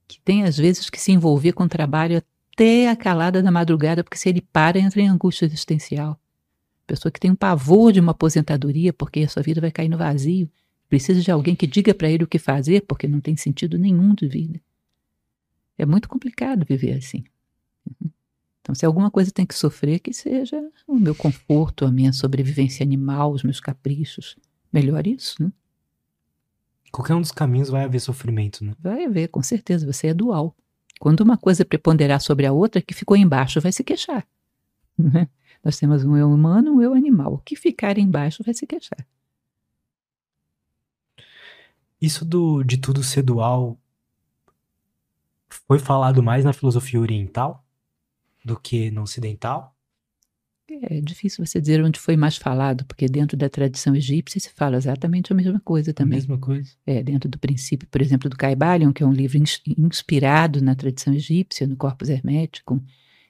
que tem às vezes que se envolver com trabalho até a calada da madrugada, porque se ele para, entra em angústia existencial. Pessoa que tem um pavor de uma aposentadoria, porque a sua vida vai cair no vazio. Precisa de alguém que diga para ele o que fazer, porque não tem sentido nenhum de vida. É muito complicado viver assim. Então, se alguma coisa tem que sofrer, que seja o meu conforto, a minha sobrevivência animal, os meus caprichos. Melhor isso, né? Qualquer um dos caminhos vai haver sofrimento, né? Vai haver, com certeza. Você é dual. Quando uma coisa preponderar sobre a outra, que ficou embaixo vai se queixar. Né? Nós temos um eu humano, um eu animal. O que ficar embaixo vai se queixar. Isso do, de tudo ser dual foi falado mais na filosofia oriental do que no ocidental? É difícil você dizer onde foi mais falado, porque dentro da tradição egípcia se fala exatamente a mesma coisa também. A mesma coisa. É, dentro do princípio, por exemplo, do Caibalion, que é um livro inspirado na tradição egípcia, no Corpus Hermético,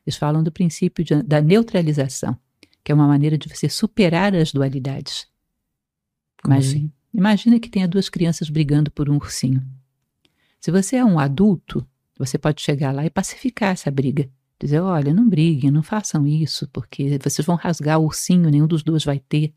eles falam do princípio de, da neutralização, que é uma maneira de você superar as dualidades. Como imagina, assim? imagina que tenha duas crianças brigando por um ursinho. Se você é um adulto, você pode chegar lá e pacificar essa briga. Dizer, olha, não briguem, não façam isso, porque vocês vão rasgar o ursinho, nenhum dos dois vai ter.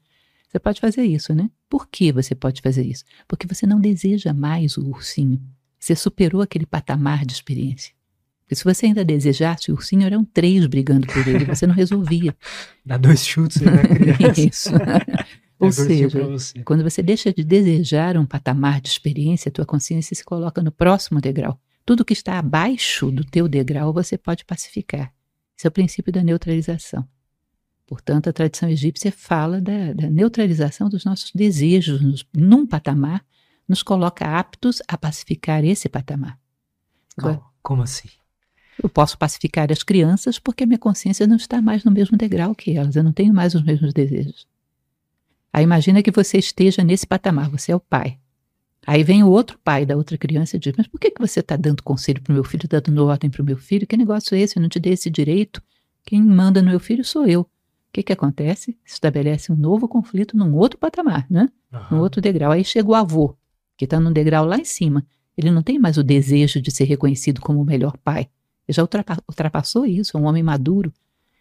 Você pode fazer isso, né? Por que você pode fazer isso? Porque você não deseja mais o ursinho. Você superou aquele patamar de experiência. Porque se você ainda desejasse o ursinho, eram três brigando por ele, você não resolvia. Dá dois chutes criança. Isso. Ou seja, você. quando você deixa de desejar um patamar de experiência, a tua consciência se coloca no próximo degrau. Tudo que está abaixo do teu degrau você pode pacificar. Esse é o princípio da neutralização. Portanto, a tradição egípcia fala da, da neutralização dos nossos desejos nos, num patamar, nos coloca aptos a pacificar esse patamar. Como, como assim? Eu posso pacificar as crianças porque a minha consciência não está mais no mesmo degrau que elas, eu não tenho mais os mesmos desejos. Aí imagina que você esteja nesse patamar, você é o pai. Aí vem o outro pai da outra criança e diz: Mas por que, que você está dando conselho para o meu filho, está dando ordem para o meu filho? Que negócio é esse? Eu não te dei esse direito. Quem manda no meu filho sou eu. O que, que acontece? Se estabelece um novo conflito num outro patamar, né? Uhum. Num outro degrau. Aí chega o avô, que está num degrau lá em cima. Ele não tem mais o desejo de ser reconhecido como o melhor pai. Ele já ultrapassou isso, é um homem maduro.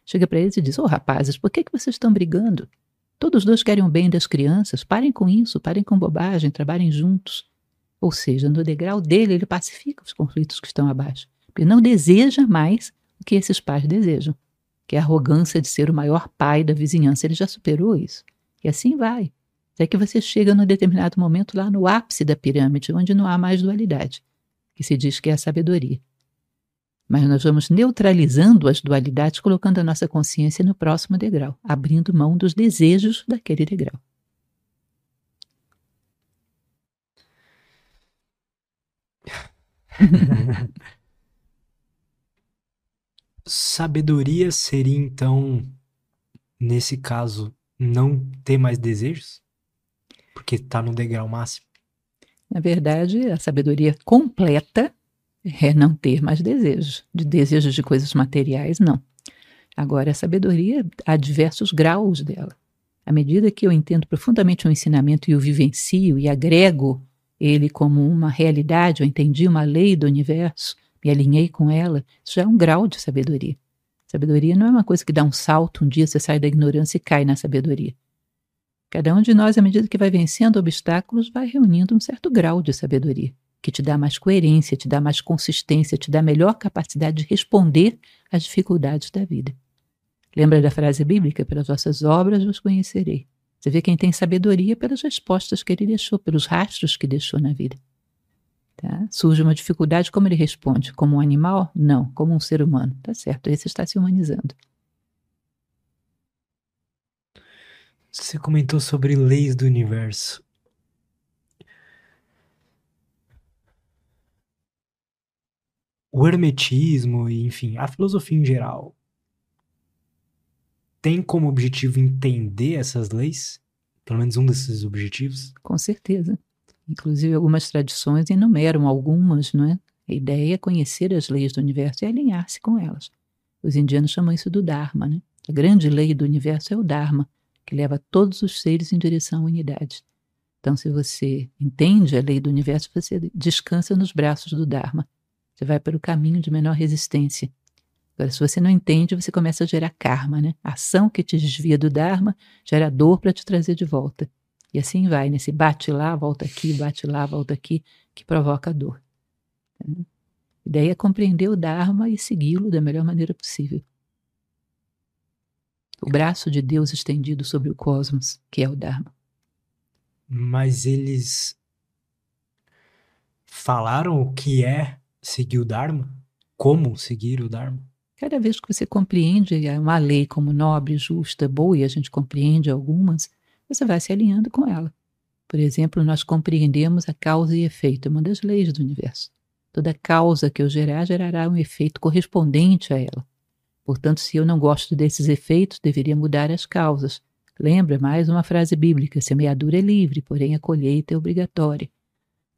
Chega para eles e diz: Ô oh, rapazes, por que, que vocês estão brigando? Todos dois querem o bem das crianças. Parem com isso, parem com bobagem, trabalhem juntos. Ou seja, no degrau dele, ele pacifica os conflitos que estão abaixo. Porque não deseja mais o que esses pais desejam, que é a arrogância de ser o maior pai da vizinhança. Ele já superou isso. E assim vai. Até que você chega num determinado momento lá no ápice da pirâmide, onde não há mais dualidade, que se diz que é a sabedoria mas nós vamos neutralizando as dualidades, colocando a nossa consciência no próximo degrau, abrindo mão dos desejos daquele degrau. Sabedoria seria então, nesse caso, não ter mais desejos? Porque está no degrau máximo? Na verdade, a sabedoria completa é não ter mais desejos. De desejos de coisas materiais, não. Agora, a sabedoria, há diversos graus dela. À medida que eu entendo profundamente um ensinamento e o vivencio e agrego ele como uma realidade, eu entendi uma lei do universo, me alinhei com ela, isso já é um grau de sabedoria. Sabedoria não é uma coisa que dá um salto, um dia você sai da ignorância e cai na sabedoria. Cada um de nós, à medida que vai vencendo obstáculos, vai reunindo um certo grau de sabedoria que te dá mais coerência, te dá mais consistência, te dá melhor capacidade de responder às dificuldades da vida. Lembra da frase bíblica? Pelas vossas obras vos conhecerei. Você vê quem tem sabedoria pelas respostas que ele deixou, pelos rastros que deixou na vida. Tá? Surge uma dificuldade, como ele responde? Como um animal? Não, como um ser humano. Tá certo, esse está se humanizando. Você comentou sobre leis do universo. O hermetismo e, enfim, a filosofia em geral tem como objetivo entender essas leis? Pelo menos um desses objetivos? Com certeza. Inclusive, algumas tradições enumeram algumas, não é? A ideia é conhecer as leis do universo e alinhar-se com elas. Os indianos chamam isso do Dharma, né? A grande lei do universo é o Dharma, que leva todos os seres em direção à unidade. Então, se você entende a lei do universo, você descansa nos braços do Dharma. Você vai para o caminho de menor resistência. Agora, se você não entende, você começa a gerar karma, né? A ação que te desvia do Dharma gera dor para te trazer de volta. E assim vai, né? Se bate lá, volta aqui, bate lá, volta aqui, que provoca dor. A ideia é compreender o Dharma e segui-lo da melhor maneira possível. O braço de Deus estendido sobre o cosmos, que é o Dharma. Mas eles falaram o que é seguir o Dharma? Como seguir o Dharma? Cada vez que você compreende uma lei como nobre, justa, boa, e a gente compreende algumas, você vai se alinhando com ela. Por exemplo, nós compreendemos a causa e efeito, é uma das leis do universo. Toda causa que eu gerar gerará um efeito correspondente a ela. Portanto, se eu não gosto desses efeitos, deveria mudar as causas. Lembra mais uma frase bíblica: semeadura é livre, porém a colheita é obrigatória.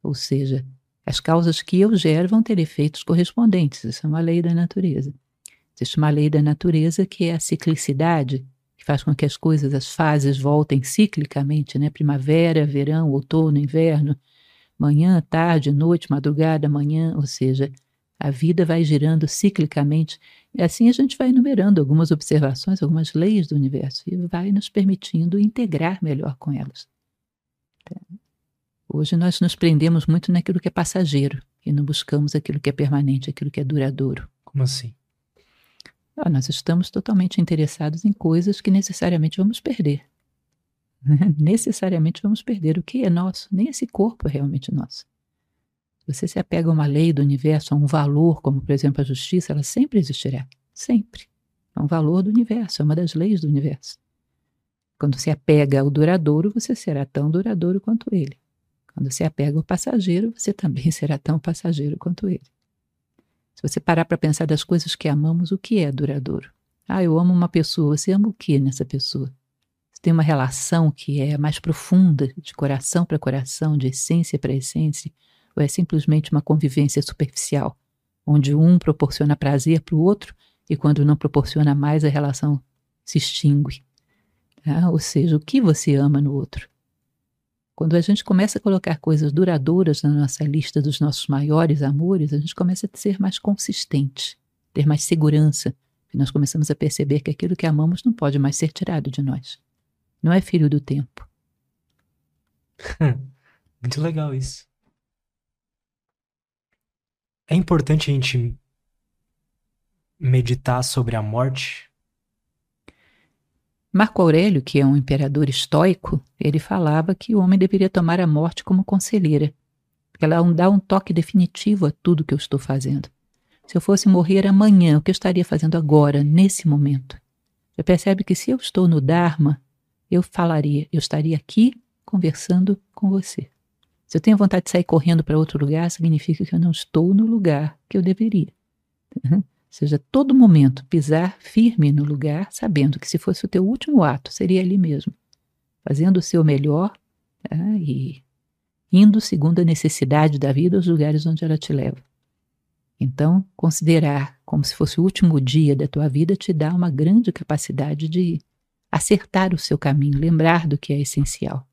Ou seja, as causas que eu gero vão ter efeitos correspondentes. Isso é uma lei da natureza. Existe uma lei da natureza que é a ciclicidade, que faz com que as coisas, as fases voltem ciclicamente, né? Primavera, verão, outono, inverno, manhã, tarde, noite, madrugada, manhã, ou seja, a vida vai girando ciclicamente. E assim a gente vai enumerando algumas observações, algumas leis do universo e vai nos permitindo integrar melhor com elas. Hoje nós nos prendemos muito naquilo que é passageiro e não buscamos aquilo que é permanente, aquilo que é duradouro. Como assim? Ah, nós estamos totalmente interessados em coisas que necessariamente vamos perder. necessariamente vamos perder. O que é nosso? Nem esse corpo é realmente nosso. Você se apega a uma lei do universo, a um valor, como por exemplo a justiça, ela sempre existirá. Sempre. É um valor do universo, é uma das leis do universo. Quando se apega ao duradouro, você será tão duradouro quanto ele. Quando se apega ao passageiro, você também será tão passageiro quanto ele. Se você parar para pensar das coisas que amamos, o que é duradouro? Ah, eu amo uma pessoa. Você ama o que nessa pessoa? Você tem uma relação que é mais profunda, de coração para coração, de essência para essência? Ou é simplesmente uma convivência superficial, onde um proporciona prazer para o outro e quando não proporciona mais, a relação se extingue? Ah, ou seja, o que você ama no outro? Quando a gente começa a colocar coisas duradouras na nossa lista dos nossos maiores amores, a gente começa a ser mais consistente, ter mais segurança, e nós começamos a perceber que aquilo que amamos não pode mais ser tirado de nós. Não é filho do tempo. Muito legal isso. É importante a gente meditar sobre a morte Marco Aurélio, que é um imperador estoico, ele falava que o homem deveria tomar a morte como conselheira, porque ela dá um toque definitivo a tudo que eu estou fazendo. Se eu fosse morrer amanhã, o que eu estaria fazendo agora, nesse momento? Você percebe que se eu estou no Dharma, eu falaria, eu estaria aqui conversando com você. Se eu tenho vontade de sair correndo para outro lugar, significa que eu não estou no lugar que eu deveria seja, todo momento pisar firme no lugar, sabendo que se fosse o teu último ato, seria ali mesmo, fazendo o seu melhor né, e indo segundo a necessidade da vida aos lugares onde ela te leva. Então, considerar como se fosse o último dia da tua vida te dá uma grande capacidade de acertar o seu caminho, lembrar do que é essencial.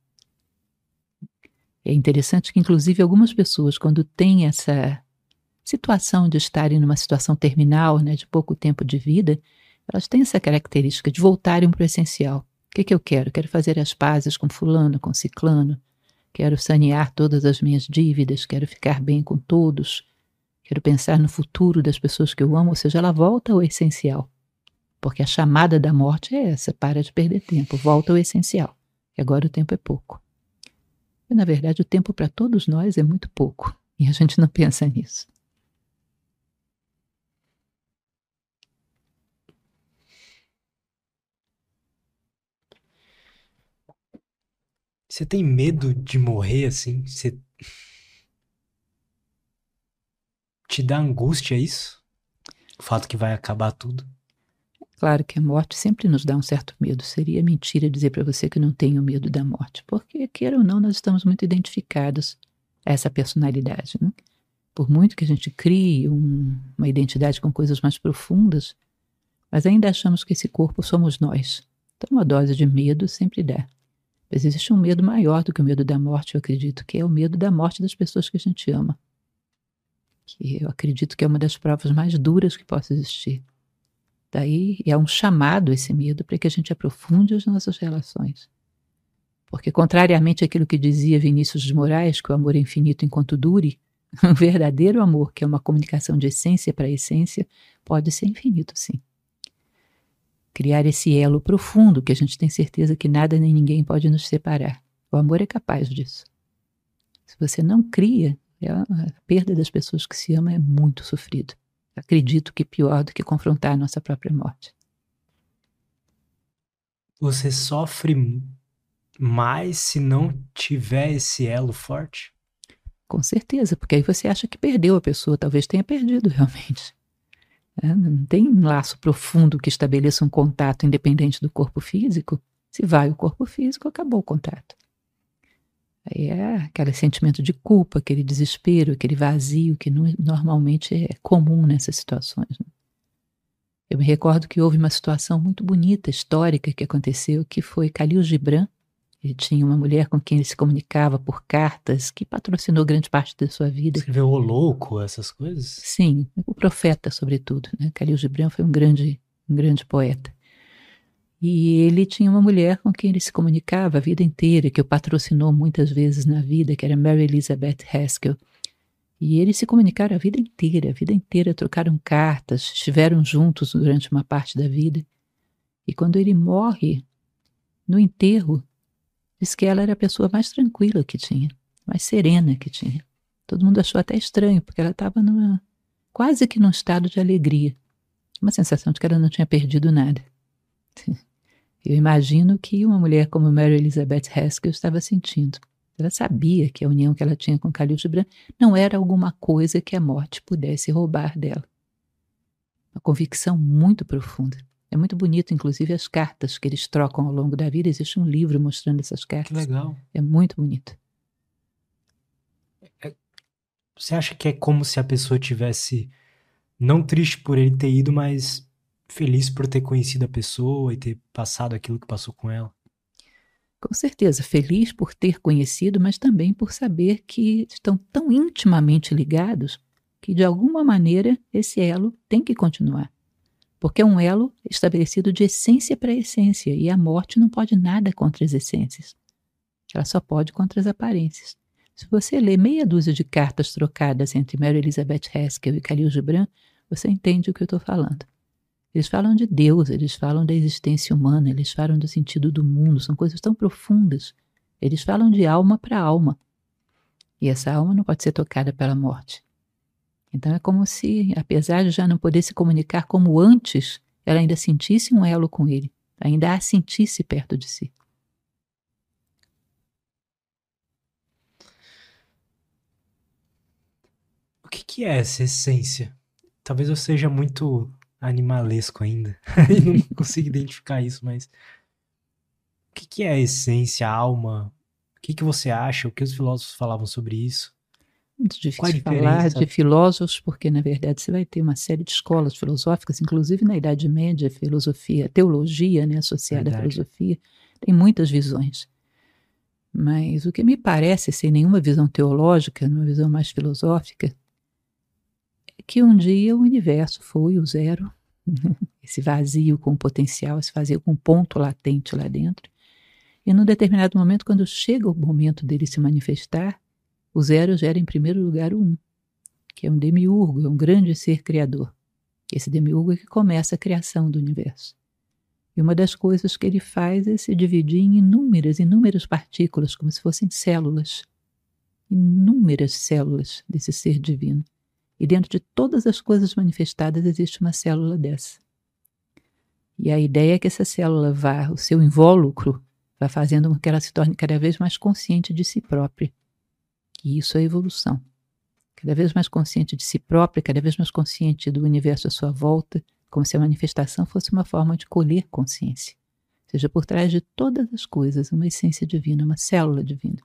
É interessante que, inclusive, algumas pessoas, quando têm essa situação de estarem numa situação terminal, né, de pouco tempo de vida, elas têm essa característica de voltarem para o essencial. O que, que eu quero? Quero fazer as pazes com fulano, com ciclano, quero sanear todas as minhas dívidas, quero ficar bem com todos, quero pensar no futuro das pessoas que eu amo, ou seja, ela volta ao essencial. Porque a chamada da morte é essa, para de perder tempo, volta ao essencial. E agora o tempo é pouco. E, na verdade, o tempo para todos nós é muito pouco, e a gente não pensa nisso. Você tem medo de morrer assim? Você. Te dá angústia isso? O fato que vai acabar tudo? Claro que a morte sempre nos dá um certo medo. Seria mentira dizer para você que não tenho medo da morte, porque, queira ou não, nós estamos muito identificados a essa personalidade. Né? Por muito que a gente crie um, uma identidade com coisas mais profundas, mas ainda achamos que esse corpo somos nós. Então, uma dose de medo sempre dá. Mas existe um medo maior do que o medo da morte, eu acredito, que é o medo da morte das pessoas que a gente ama. Que eu acredito que é uma das provas mais duras que possa existir. Daí é um chamado esse medo para que a gente aprofunde as nossas relações. Porque, contrariamente àquilo que dizia Vinícius de Moraes, que o amor é infinito enquanto dure, um verdadeiro amor, que é uma comunicação de essência para essência, pode ser infinito, sim. Criar esse elo profundo que a gente tem certeza que nada nem ninguém pode nos separar. O amor é capaz disso. Se você não cria, é a perda das pessoas que se ama é muito sofrido acredito que pior do que confrontar a nossa própria morte. Você sofre mais se não tiver esse elo forte? Com certeza, porque aí você acha que perdeu a pessoa, talvez tenha perdido realmente. É, não tem um laço profundo que estabeleça um contato independente do corpo físico. Se vai o corpo físico, acabou o contato. Aí é aquele sentimento de culpa, aquele desespero, aquele vazio que não, normalmente é comum nessas situações. Né? Eu me recordo que houve uma situação muito bonita, histórica, que aconteceu, que foi Khalil Gibran. Ele tinha uma mulher com quem ele se comunicava por cartas, que patrocinou grande parte da sua vida. Escreveu O Louco, essas coisas? Sim, o profeta, sobretudo. Né? Khalil Gibran foi um grande, um grande poeta. E ele tinha uma mulher com quem ele se comunicava a vida inteira, que o patrocinou muitas vezes na vida, que era Mary Elizabeth Haskell. E eles se comunicaram a vida inteira, a vida inteira trocaram cartas, estiveram juntos durante uma parte da vida. E quando ele morre, no enterro, diz que ela era a pessoa mais tranquila que tinha, mais serena que tinha. Todo mundo achou até estranho, porque ela estava quase que num estado de alegria, uma sensação de que ela não tinha perdido nada. Eu imagino que uma mulher como Mary Elizabeth Haskell estava sentindo. Ela sabia que a união que ela tinha com Khalil Gibran não era alguma coisa que a morte pudesse roubar dela. Uma convicção muito profunda. É muito bonito, inclusive, as cartas que eles trocam ao longo da vida. Existe um livro mostrando essas cartas. Que legal. É muito bonito. É, você acha que é como se a pessoa tivesse não triste por ele ter ido, mas feliz por ter conhecido a pessoa e ter passado aquilo que passou com ela. Com certeza, feliz por ter conhecido, mas também por saber que estão tão intimamente ligados que, de alguma maneira, esse elo tem que continuar. Porque é um elo estabelecido de essência para essência e a morte não pode nada contra as essências. Ela só pode contra as aparências. Se você lê meia dúzia de cartas trocadas entre Mary Elizabeth Haskell e Khalil Gibran, você entende o que eu estou falando. Eles falam de Deus, eles falam da existência humana, eles falam do sentido do mundo, são coisas tão profundas. Eles falam de alma para alma. E essa alma não pode ser tocada pela morte. Então é como se, apesar de já não poder se comunicar como antes, ela ainda sentisse um elo com ele, ainda a sentisse perto de si. O que, que é essa essência? Talvez eu seja muito animalesco ainda. e não consigo identificar isso, mas. O que, que é a essência, a alma? O que, que você acha? O que os filósofos falavam sobre isso? Muito difícil falar de filósofos, porque na verdade você vai ter uma série de escolas filosóficas, inclusive na Idade Média, filosofia, teologia, né, associada verdade. à filosofia, tem muitas visões. Mas o que me parece sem nenhuma visão teológica, numa visão mais filosófica, que um dia o universo foi o zero, esse vazio com potencial, esse vazio com ponto latente lá dentro. E num determinado momento, quando chega o momento dele se manifestar, o zero gera em primeiro lugar o um, que é um demiurgo, é um grande ser criador. Esse demiurgo é que começa a criação do universo. E uma das coisas que ele faz é se dividir em inúmeras, inúmeras partículas, como se fossem células. Inúmeras células desse ser divino. E dentro de todas as coisas manifestadas existe uma célula dessa. E a ideia é que essa célula vá, o seu invólucro, vá fazendo com que ela se torne cada vez mais consciente de si própria. E isso é evolução. cada vez mais consciente de si própria, cada vez mais consciente do universo à sua volta, como se a manifestação fosse uma forma de colher consciência. Seja por trás de todas as coisas uma essência divina, uma célula divina.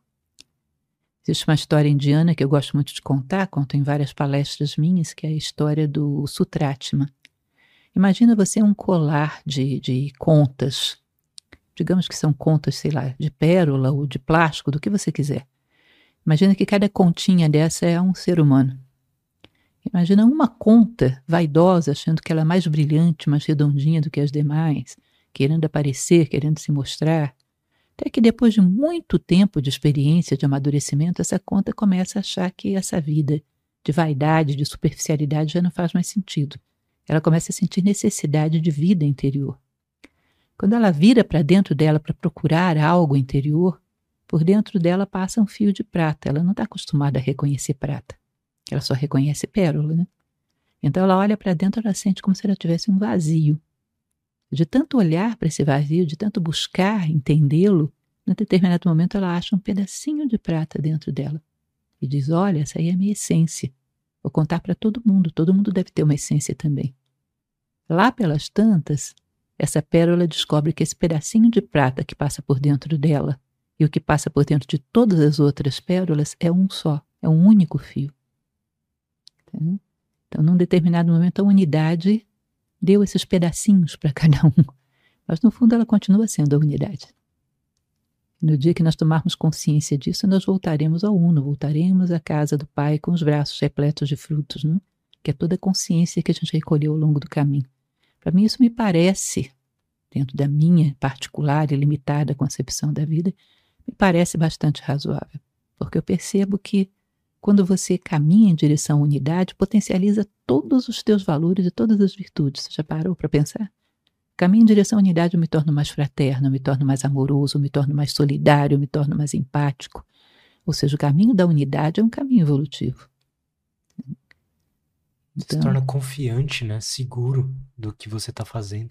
Existe uma história indiana que eu gosto muito de contar, conto em várias palestras minhas, que é a história do Sutratma. Imagina você um colar de, de contas, digamos que são contas, sei lá, de pérola ou de plástico, do que você quiser. Imagina que cada continha dessa é um ser humano. Imagina uma conta vaidosa, achando que ela é mais brilhante, mais redondinha do que as demais, querendo aparecer, querendo se mostrar. Até que depois de muito tempo de experiência, de amadurecimento, essa conta começa a achar que essa vida de vaidade, de superficialidade já não faz mais sentido. Ela começa a sentir necessidade de vida interior. Quando ela vira para dentro dela para procurar algo interior, por dentro dela passa um fio de prata. Ela não está acostumada a reconhecer prata. Ela só reconhece pérola, né? Então ela olha para dentro, ela sente como se ela tivesse um vazio. De tanto olhar para esse vazio, de tanto buscar entendê-lo, num determinado momento ela acha um pedacinho de prata dentro dela e diz: Olha, essa aí é a minha essência. Vou contar para todo mundo, todo mundo deve ter uma essência também. Lá pelas tantas, essa pérola descobre que esse pedacinho de prata que passa por dentro dela e o que passa por dentro de todas as outras pérolas é um só, é um único fio. Então, num determinado momento, a unidade deu esses pedacinhos para cada um. Mas, no fundo, ela continua sendo a unidade. No dia que nós tomarmos consciência disso, nós voltaremos ao Uno, voltaremos à casa do Pai com os braços repletos de frutos, né? que é toda a consciência que a gente recolheu ao longo do caminho. Para mim, isso me parece, dentro da minha particular e limitada concepção da vida, me parece bastante razoável, porque eu percebo que quando você caminha em direção à unidade, potencializa todos os teus valores e todas as virtudes. Você já parou para pensar? Caminho em direção à unidade, eu me torno mais fraterno, eu me torno mais amoroso, eu me torno mais solidário, eu me torno mais empático. Ou seja, o caminho da unidade é um caminho evolutivo. Então, você se torna confiante, né? Seguro do que você está fazendo.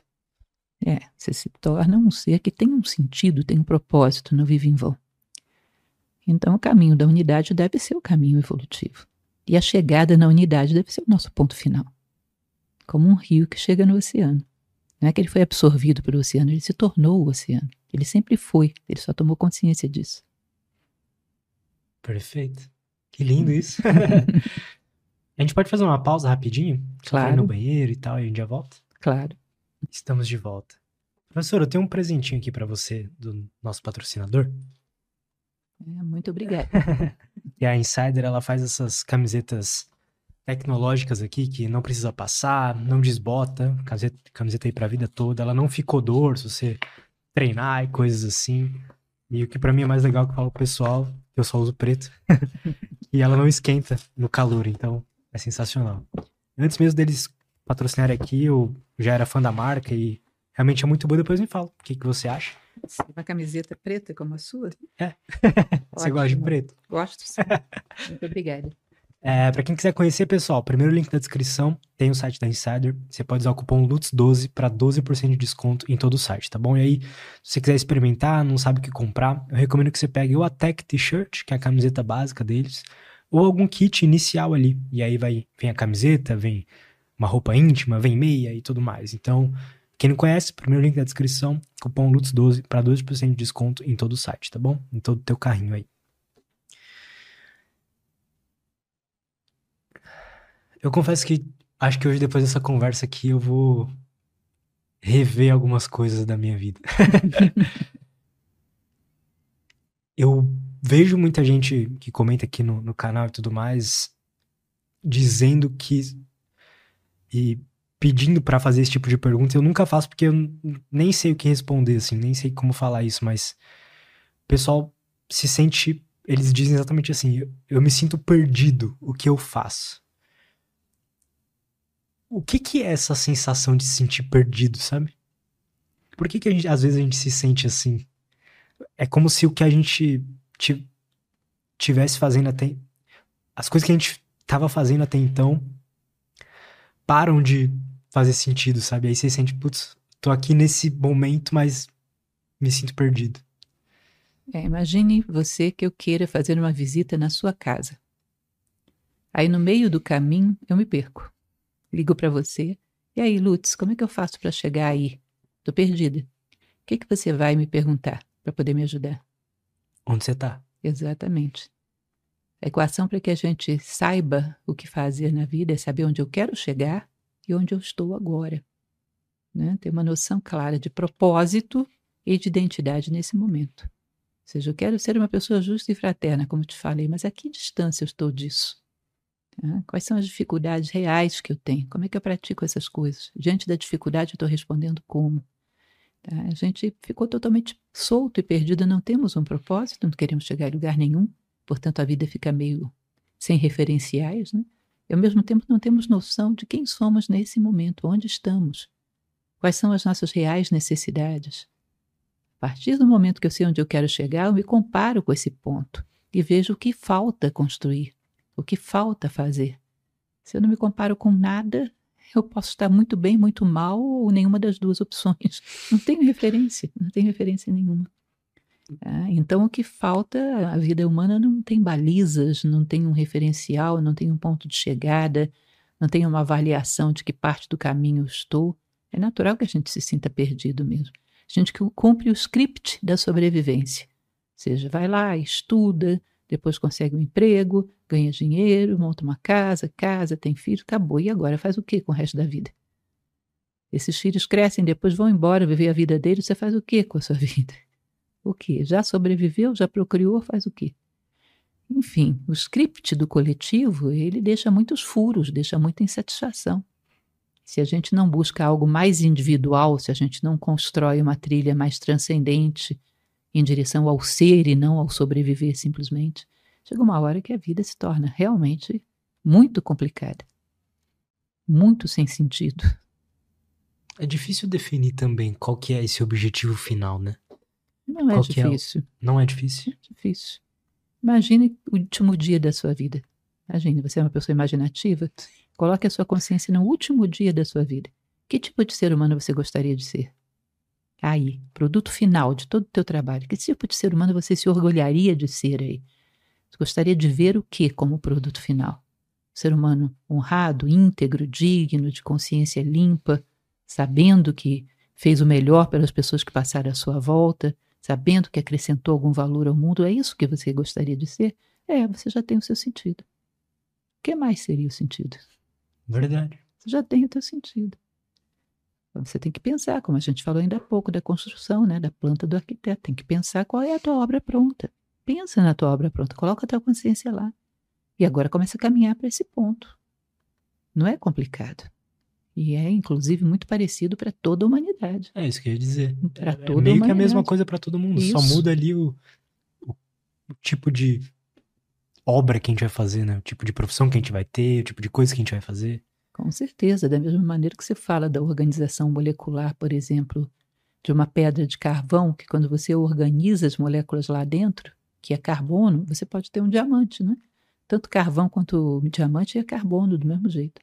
É, você se torna um ser que tem um sentido, tem um propósito, não vive em vão. Então, o caminho da unidade deve ser o caminho evolutivo. E a chegada na unidade deve ser o nosso ponto final. Como um rio que chega no oceano. Não é que ele foi absorvido pelo oceano, ele se tornou o oceano. Ele sempre foi, ele só tomou consciência disso. Perfeito. Que lindo isso. a gente pode fazer uma pausa rapidinho? Claro. Ir no banheiro e tal, e a gente já volta? Claro. Estamos de volta. Professor, eu tenho um presentinho aqui para você do nosso patrocinador. É, muito obrigada. e a Insider, ela faz essas camisetas tecnológicas aqui que não precisa passar, não desbota, camiseta, camiseta aí pra vida toda, ela não fica odor se você treinar e coisas assim. E o que para mim é mais legal que eu falo pro pessoal, eu só uso preto, e ela não esquenta no calor, então é sensacional. Antes mesmo deles patrocinarem aqui, eu já era fã da marca e realmente é muito boa, depois me fala o que, que você acha. Uma camiseta preta como a sua? É. você gosta de preto? Gosto, sim. Muito obrigada. É, para quem quiser conhecer, pessoal, primeiro link na descrição tem o site da Insider. Você pode usar o cupom LUTS12 para 12% de desconto em todo o site, tá bom? E aí, se você quiser experimentar, não sabe o que comprar, eu recomendo que você pegue ou a Tech T-shirt, que é a camiseta básica deles, ou algum kit inicial ali. E aí vai, vem a camiseta, vem uma roupa íntima, vem meia e tudo mais. Então, quem não conhece, primeiro link na descrição, cupom LUTS12 para 12% de desconto em todo o site, tá bom? Em todo o teu carrinho aí. Eu confesso que acho que hoje, depois dessa conversa aqui, eu vou rever algumas coisas da minha vida. eu vejo muita gente que comenta aqui no, no canal e tudo mais, dizendo que. E pedindo para fazer esse tipo de pergunta. Eu nunca faço porque eu nem sei o que responder, assim, nem sei como falar isso, mas o pessoal se sente. Eles dizem exatamente assim: eu, eu me sinto perdido, o que eu faço? O que, que é essa sensação de se sentir perdido, sabe? Por que, que gente, às vezes a gente se sente assim? É como se o que a gente tivesse fazendo até. As coisas que a gente tava fazendo até então param de fazer sentido, sabe? Aí você sente, putz, tô aqui nesse momento, mas me sinto perdido. É, imagine você que eu queira fazer uma visita na sua casa. Aí no meio do caminho eu me perco. Ligo para você. E aí, Lutz, como é que eu faço para chegar aí? Tô perdida. O que, que você vai me perguntar para poder me ajudar? Onde você tá? Exatamente. A equação para que a gente saiba o que fazer na vida é saber onde eu quero chegar e onde eu estou agora. Né? Ter uma noção clara de propósito e de identidade nesse momento. Ou seja, eu quero ser uma pessoa justa e fraterna, como te falei, mas a que distância eu estou disso? Né? Quais são as dificuldades reais que eu tenho? Como é que eu pratico essas coisas? Diante da dificuldade, eu estou respondendo como? Tá? A gente ficou totalmente solto e perdido, não temos um propósito, não queremos chegar a lugar nenhum, portanto, a vida fica meio sem referenciais, né? E ao mesmo tempo não temos noção de quem somos nesse momento, onde estamos, quais são as nossas reais necessidades. A partir do momento que eu sei onde eu quero chegar, eu me comparo com esse ponto e vejo o que falta construir, o que falta fazer. Se eu não me comparo com nada, eu posso estar muito bem, muito mal, ou nenhuma das duas opções. Não tenho referência, não tenho referência nenhuma. É, então, o que falta, a vida humana não tem balizas, não tem um referencial, não tem um ponto de chegada, não tem uma avaliação de que parte do caminho estou. É natural que a gente se sinta perdido mesmo. A gente cumpre o script da sobrevivência. Ou seja, vai lá, estuda, depois consegue um emprego, ganha dinheiro, monta uma casa, casa, tem filhos, acabou. E agora faz o que com o resto da vida? Esses filhos crescem, depois vão embora viver a vida deles, você faz o que com a sua vida? O que? Já sobreviveu, já procriou, faz o quê? Enfim, o script do coletivo, ele deixa muitos furos, deixa muita insatisfação. Se a gente não busca algo mais individual, se a gente não constrói uma trilha mais transcendente, em direção ao ser e não ao sobreviver simplesmente, chega uma hora que a vida se torna realmente muito complicada, muito sem sentido. É difícil definir também qual que é esse objetivo final, né? Não é Qual é difícil. Não é difícil? É difícil. Imagine o último dia da sua vida. Imagine, você é uma pessoa imaginativa. Coloque a sua consciência no último dia da sua vida. Que tipo de ser humano você gostaria de ser? Aí, produto final de todo o teu trabalho. Que tipo de ser humano você se orgulharia de ser aí? Você gostaria de ver o que como produto final? Ser humano honrado, íntegro, digno, de consciência limpa, sabendo que fez o melhor pelas pessoas que passaram à sua volta, sabendo que acrescentou algum valor ao mundo, é isso que você gostaria de ser? É, você já tem o seu sentido. O que mais seria o sentido? Verdade. Você já tem o teu sentido. Você tem que pensar, como a gente falou ainda há pouco, da construção, né, da planta do arquiteto. Tem que pensar qual é a tua obra pronta. Pensa na tua obra pronta, coloca a tua consciência lá. E agora começa a caminhar para esse ponto. Não é complicado. E é, inclusive, muito parecido para toda a humanidade. É isso que eu ia dizer. Pra É, é toda a meio que a mesma coisa pra todo mundo. Só Isso. muda ali o, o, o tipo de obra que a gente vai fazer, né? O tipo de profissão que a gente vai ter, o tipo de coisa que a gente vai fazer. Com certeza, da mesma maneira que você fala da organização molecular, por exemplo, de uma pedra de carvão, que quando você organiza as moléculas lá dentro, que é carbono, você pode ter um diamante, né? Tanto carvão quanto diamante é carbono do mesmo jeito.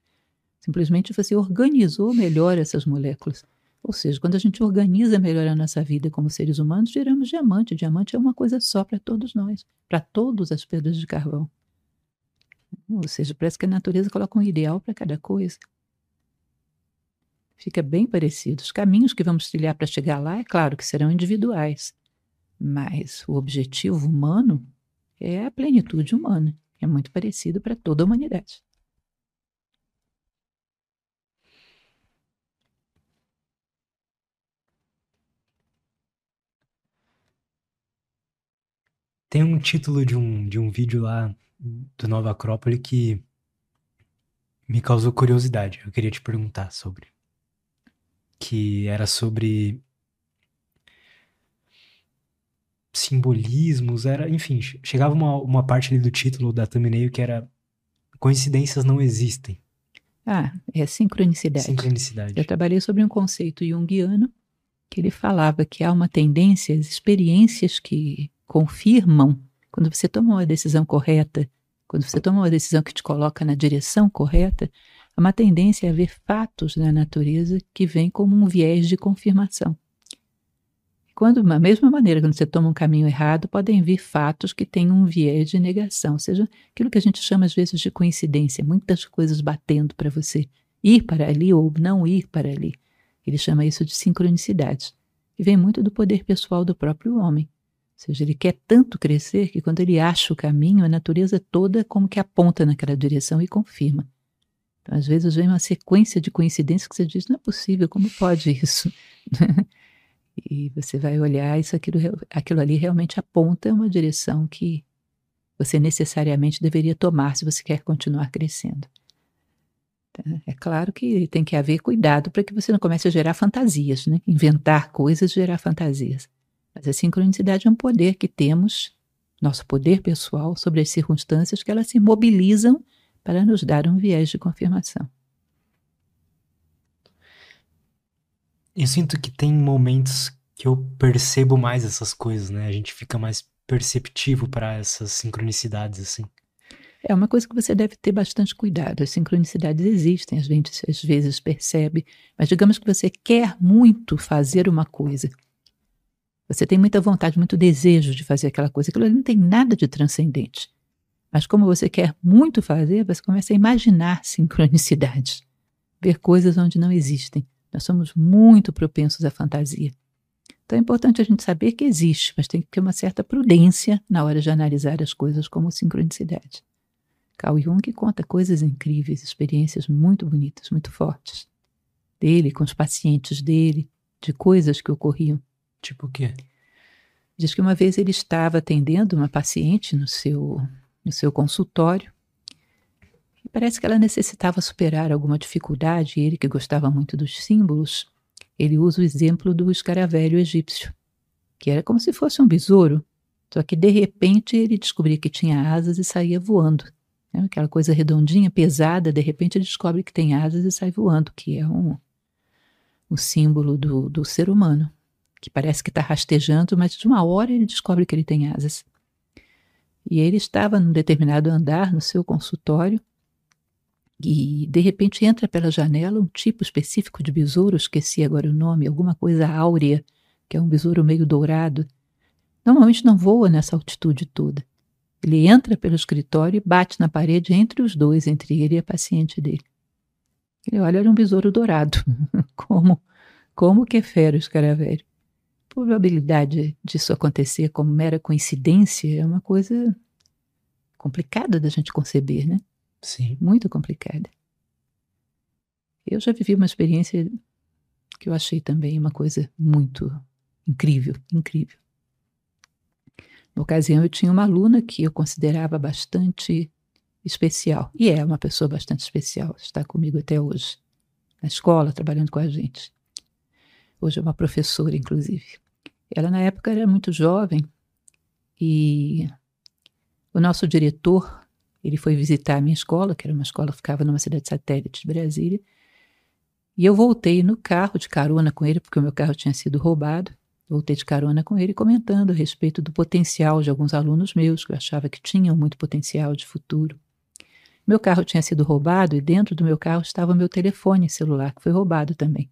Simplesmente você organizou melhor essas moléculas. Ou seja, quando a gente organiza melhor a nossa vida como seres humanos, geramos diamante. Diamante é uma coisa só para todos nós, para todas as pedras de carvão. Ou seja, parece que a natureza coloca um ideal para cada coisa. Fica bem parecido. Os caminhos que vamos trilhar para chegar lá, é claro que serão individuais, mas o objetivo humano é a plenitude humana. É muito parecido para toda a humanidade. Tem um título de um, de um vídeo lá do Nova Acrópole que me causou curiosidade. Eu queria te perguntar sobre. Que era sobre simbolismos, era, enfim, che- chegava uma, uma parte ali do título da thumbnail que era coincidências não existem, Ah, é sincronicidade. sincronicidade. Eu trabalhei sobre um conceito junguiano que ele falava que há uma tendência, as experiências que confirmam quando você toma uma decisão correta, quando você toma uma decisão que te coloca na direção correta, há uma tendência a ver fatos na natureza que vêm como um viés de confirmação. Quando, da mesma maneira, quando você toma um caminho errado, podem vir fatos que têm um viés de negação, ou seja, aquilo que a gente chama às vezes de coincidência, muitas coisas batendo para você ir para ali ou não ir para ali. Ele chama isso de sincronicidade, e vem muito do poder pessoal do próprio homem. Ou seja, ele quer tanto crescer que quando ele acha o caminho, a natureza toda como que aponta naquela direção e confirma. Então, às vezes vem uma sequência de coincidências que você diz, não é possível, como pode isso? e você vai olhar, isso aquilo, aquilo ali realmente aponta uma direção que você necessariamente deveria tomar se você quer continuar crescendo. Então, é claro que tem que haver cuidado para que você não comece a gerar fantasias, né? inventar coisas, gerar fantasias. Mas a sincronicidade é um poder que temos, nosso poder pessoal, sobre as circunstâncias que elas se mobilizam para nos dar um viés de confirmação. Eu sinto que tem momentos que eu percebo mais essas coisas, né? A gente fica mais perceptivo para essas sincronicidades, assim. É uma coisa que você deve ter bastante cuidado. As sincronicidades existem, a gente às vezes percebe, mas digamos que você quer muito fazer uma coisa você tem muita vontade, muito desejo de fazer aquela coisa. Aquilo ali não tem nada de transcendente. Mas como você quer muito fazer, você começa a imaginar sincronicidades, ver coisas onde não existem. Nós somos muito propensos à fantasia. Então é importante a gente saber que existe, mas tem que ter uma certa prudência na hora de analisar as coisas como sincronicidade. Carl Jung conta coisas incríveis, experiências muito bonitas, muito fortes. Dele, com os pacientes dele, de coisas que ocorriam Tipo o quê? Diz que uma vez ele estava atendendo uma paciente no seu, no seu consultório e parece que ela necessitava superar alguma dificuldade e ele, que gostava muito dos símbolos, ele usa o exemplo do escaravelho egípcio, que era como se fosse um besouro, só que de repente ele descobria que tinha asas e saía voando. Né? Aquela coisa redondinha, pesada, de repente ele descobre que tem asas e sai voando, que é um, o símbolo do, do ser humano que parece que está rastejando, mas de uma hora ele descobre que ele tem asas. E ele estava num determinado andar no seu consultório e de repente entra pela janela um tipo específico de besouro, esqueci agora o nome, alguma coisa áurea, que é um besouro meio dourado. Normalmente não voa nessa altitude toda. Ele entra pelo escritório e bate na parede entre os dois, entre ele e a paciente dele. Ele olha, era um besouro dourado. como, como que é fera o escaravelho probabilidade disso acontecer como mera coincidência é uma coisa complicada da gente conceber, né? Sim. Muito complicada. Eu já vivi uma experiência que eu achei também uma coisa muito incrível, incrível. Na ocasião, eu tinha uma aluna que eu considerava bastante especial, e é uma pessoa bastante especial, está comigo até hoje, na escola, trabalhando com a gente. Hoje é uma professora, inclusive. Ela, na época, era muito jovem e o nosso diretor, ele foi visitar a minha escola, que era uma escola que ficava numa cidade satélite de Brasília, e eu voltei no carro de carona com ele, porque o meu carro tinha sido roubado. Voltei de carona com ele comentando a respeito do potencial de alguns alunos meus, que eu achava que tinham muito potencial de futuro. Meu carro tinha sido roubado e dentro do meu carro estava o meu telefone celular, que foi roubado também.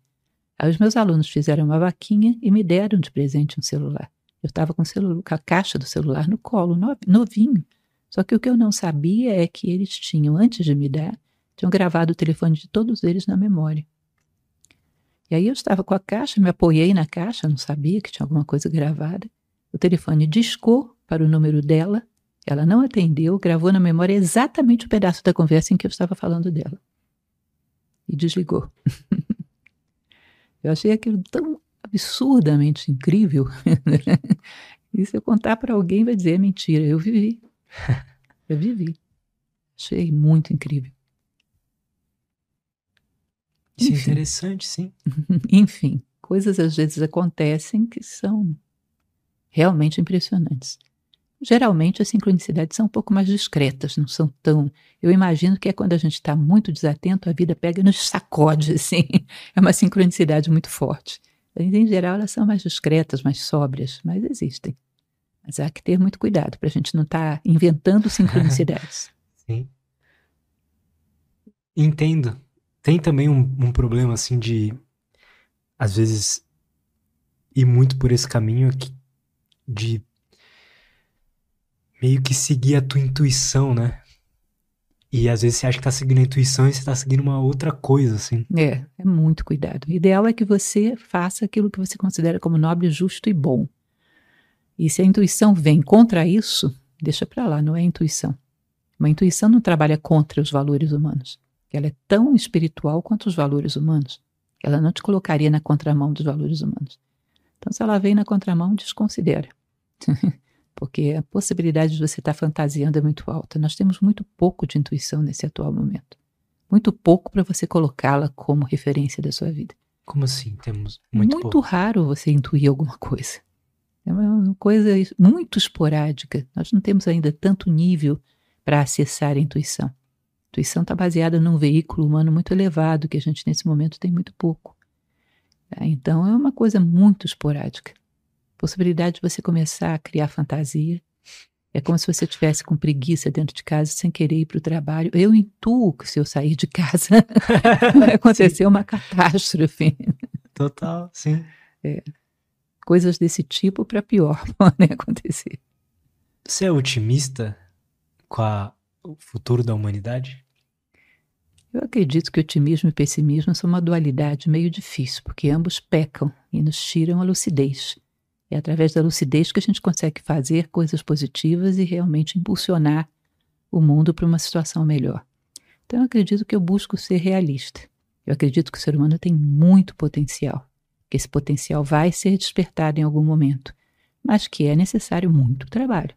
Aí os meus alunos fizeram uma vaquinha e me deram de presente um celular. Eu estava com, com, a caixa do celular no colo, novinho. Só que o que eu não sabia é que eles tinham, antes de me dar, tinham gravado o telefone de todos eles na memória. E aí eu estava com a caixa, me apoiei na caixa, não sabia que tinha alguma coisa gravada. O telefone discou para o número dela, ela não atendeu, gravou na memória exatamente o pedaço da conversa em que eu estava falando dela. E desligou. Eu achei aquilo tão absurdamente incrível. e se eu contar para alguém, vai dizer: é mentira. Eu vivi. Eu vivi. Achei muito incrível. Isso é interessante, sim. Enfim, coisas às vezes acontecem que são realmente impressionantes. Geralmente as sincronicidades são um pouco mais discretas, não são tão. Eu imagino que é quando a gente está muito desatento, a vida pega e nos sacode, assim. É uma sincronicidade muito forte. Em geral, elas são mais discretas, mais sóbrias, mas existem. Mas há que ter muito cuidado para a gente não estar tá inventando sincronicidades. Sim. Entendo. Tem também um, um problema assim de. Às vezes ir muito por esse caminho de meio que seguir a tua intuição, né? E às vezes você acha que tá seguindo a intuição e você tá seguindo uma outra coisa, assim. É, é muito cuidado. O ideal é que você faça aquilo que você considera como nobre, justo e bom. E se a intuição vem contra isso, deixa para lá, não é intuição. Uma intuição não trabalha contra os valores humanos. Ela é tão espiritual quanto os valores humanos. Ela não te colocaria na contramão dos valores humanos. Então, se ela vem na contramão, desconsidera. porque a possibilidade de você estar fantasiando é muito alta. Nós temos muito pouco de intuição nesse atual momento. Muito pouco para você colocá-la como referência da sua vida. Como assim? Temos muito, muito pouco? raro você intuir alguma coisa. É uma coisa muito esporádica. Nós não temos ainda tanto nível para acessar a intuição. A intuição está baseada num veículo humano muito elevado, que a gente nesse momento tem muito pouco. Então é uma coisa muito esporádica possibilidade de você começar a criar fantasia. É como se você estivesse com preguiça dentro de casa, sem querer ir para o trabalho. Eu intuo que se eu sair de casa vai acontecer uma catástrofe. Total, sim. É. Coisas desse tipo para pior podem acontecer. Você é otimista com a, o futuro da humanidade? Eu acredito que otimismo e pessimismo são uma dualidade meio difícil, porque ambos pecam e nos tiram a lucidez. É através da lucidez que a gente consegue fazer coisas positivas e realmente impulsionar o mundo para uma situação melhor. Então, eu acredito que eu busco ser realista. Eu acredito que o ser humano tem muito potencial, que esse potencial vai ser despertado em algum momento, mas que é necessário muito trabalho.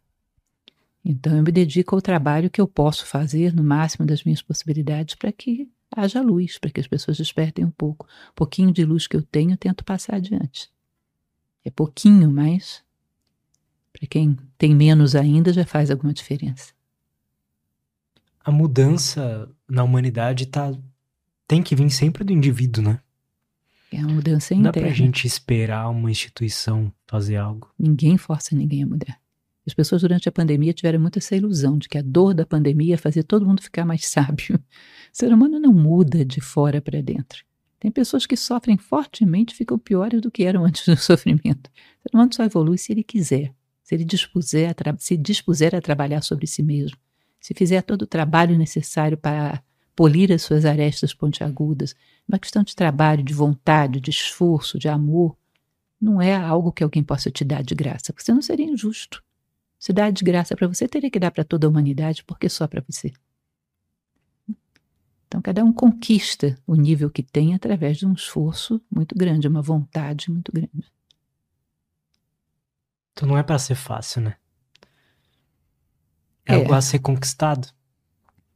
Então, eu me dedico ao trabalho que eu posso fazer no máximo das minhas possibilidades para que haja luz, para que as pessoas despertem um pouco. Um pouquinho de luz que eu tenho, eu tento passar adiante. É pouquinho, mas para quem tem menos ainda já faz alguma diferença. A mudança na humanidade tá, tem que vir sempre do indivíduo, né? É uma mudança interna. Não dá pra gente esperar uma instituição fazer algo. Ninguém força ninguém a mudar. As pessoas durante a pandemia tiveram muito essa ilusão de que a dor da pandemia fazia todo mundo ficar mais sábio. O ser humano não muda de fora para dentro. Tem pessoas que sofrem fortemente e ficam piores do que eram antes do sofrimento. O ser humano só evolui se ele quiser, se ele dispuser a se dispuser a trabalhar sobre si mesmo, se fizer todo o trabalho necessário para polir as suas arestas pontiagudas. Uma questão de trabalho, de vontade, de esforço, de amor. Não é algo que alguém possa te dar de graça, porque não seria injusto. Se dar de graça para você, teria que dar para toda a humanidade, porque só para você. Então, cada um conquista o nível que tem através de um esforço muito grande, uma vontade muito grande. Então, não é para ser fácil, né? É, é algo a ser conquistado.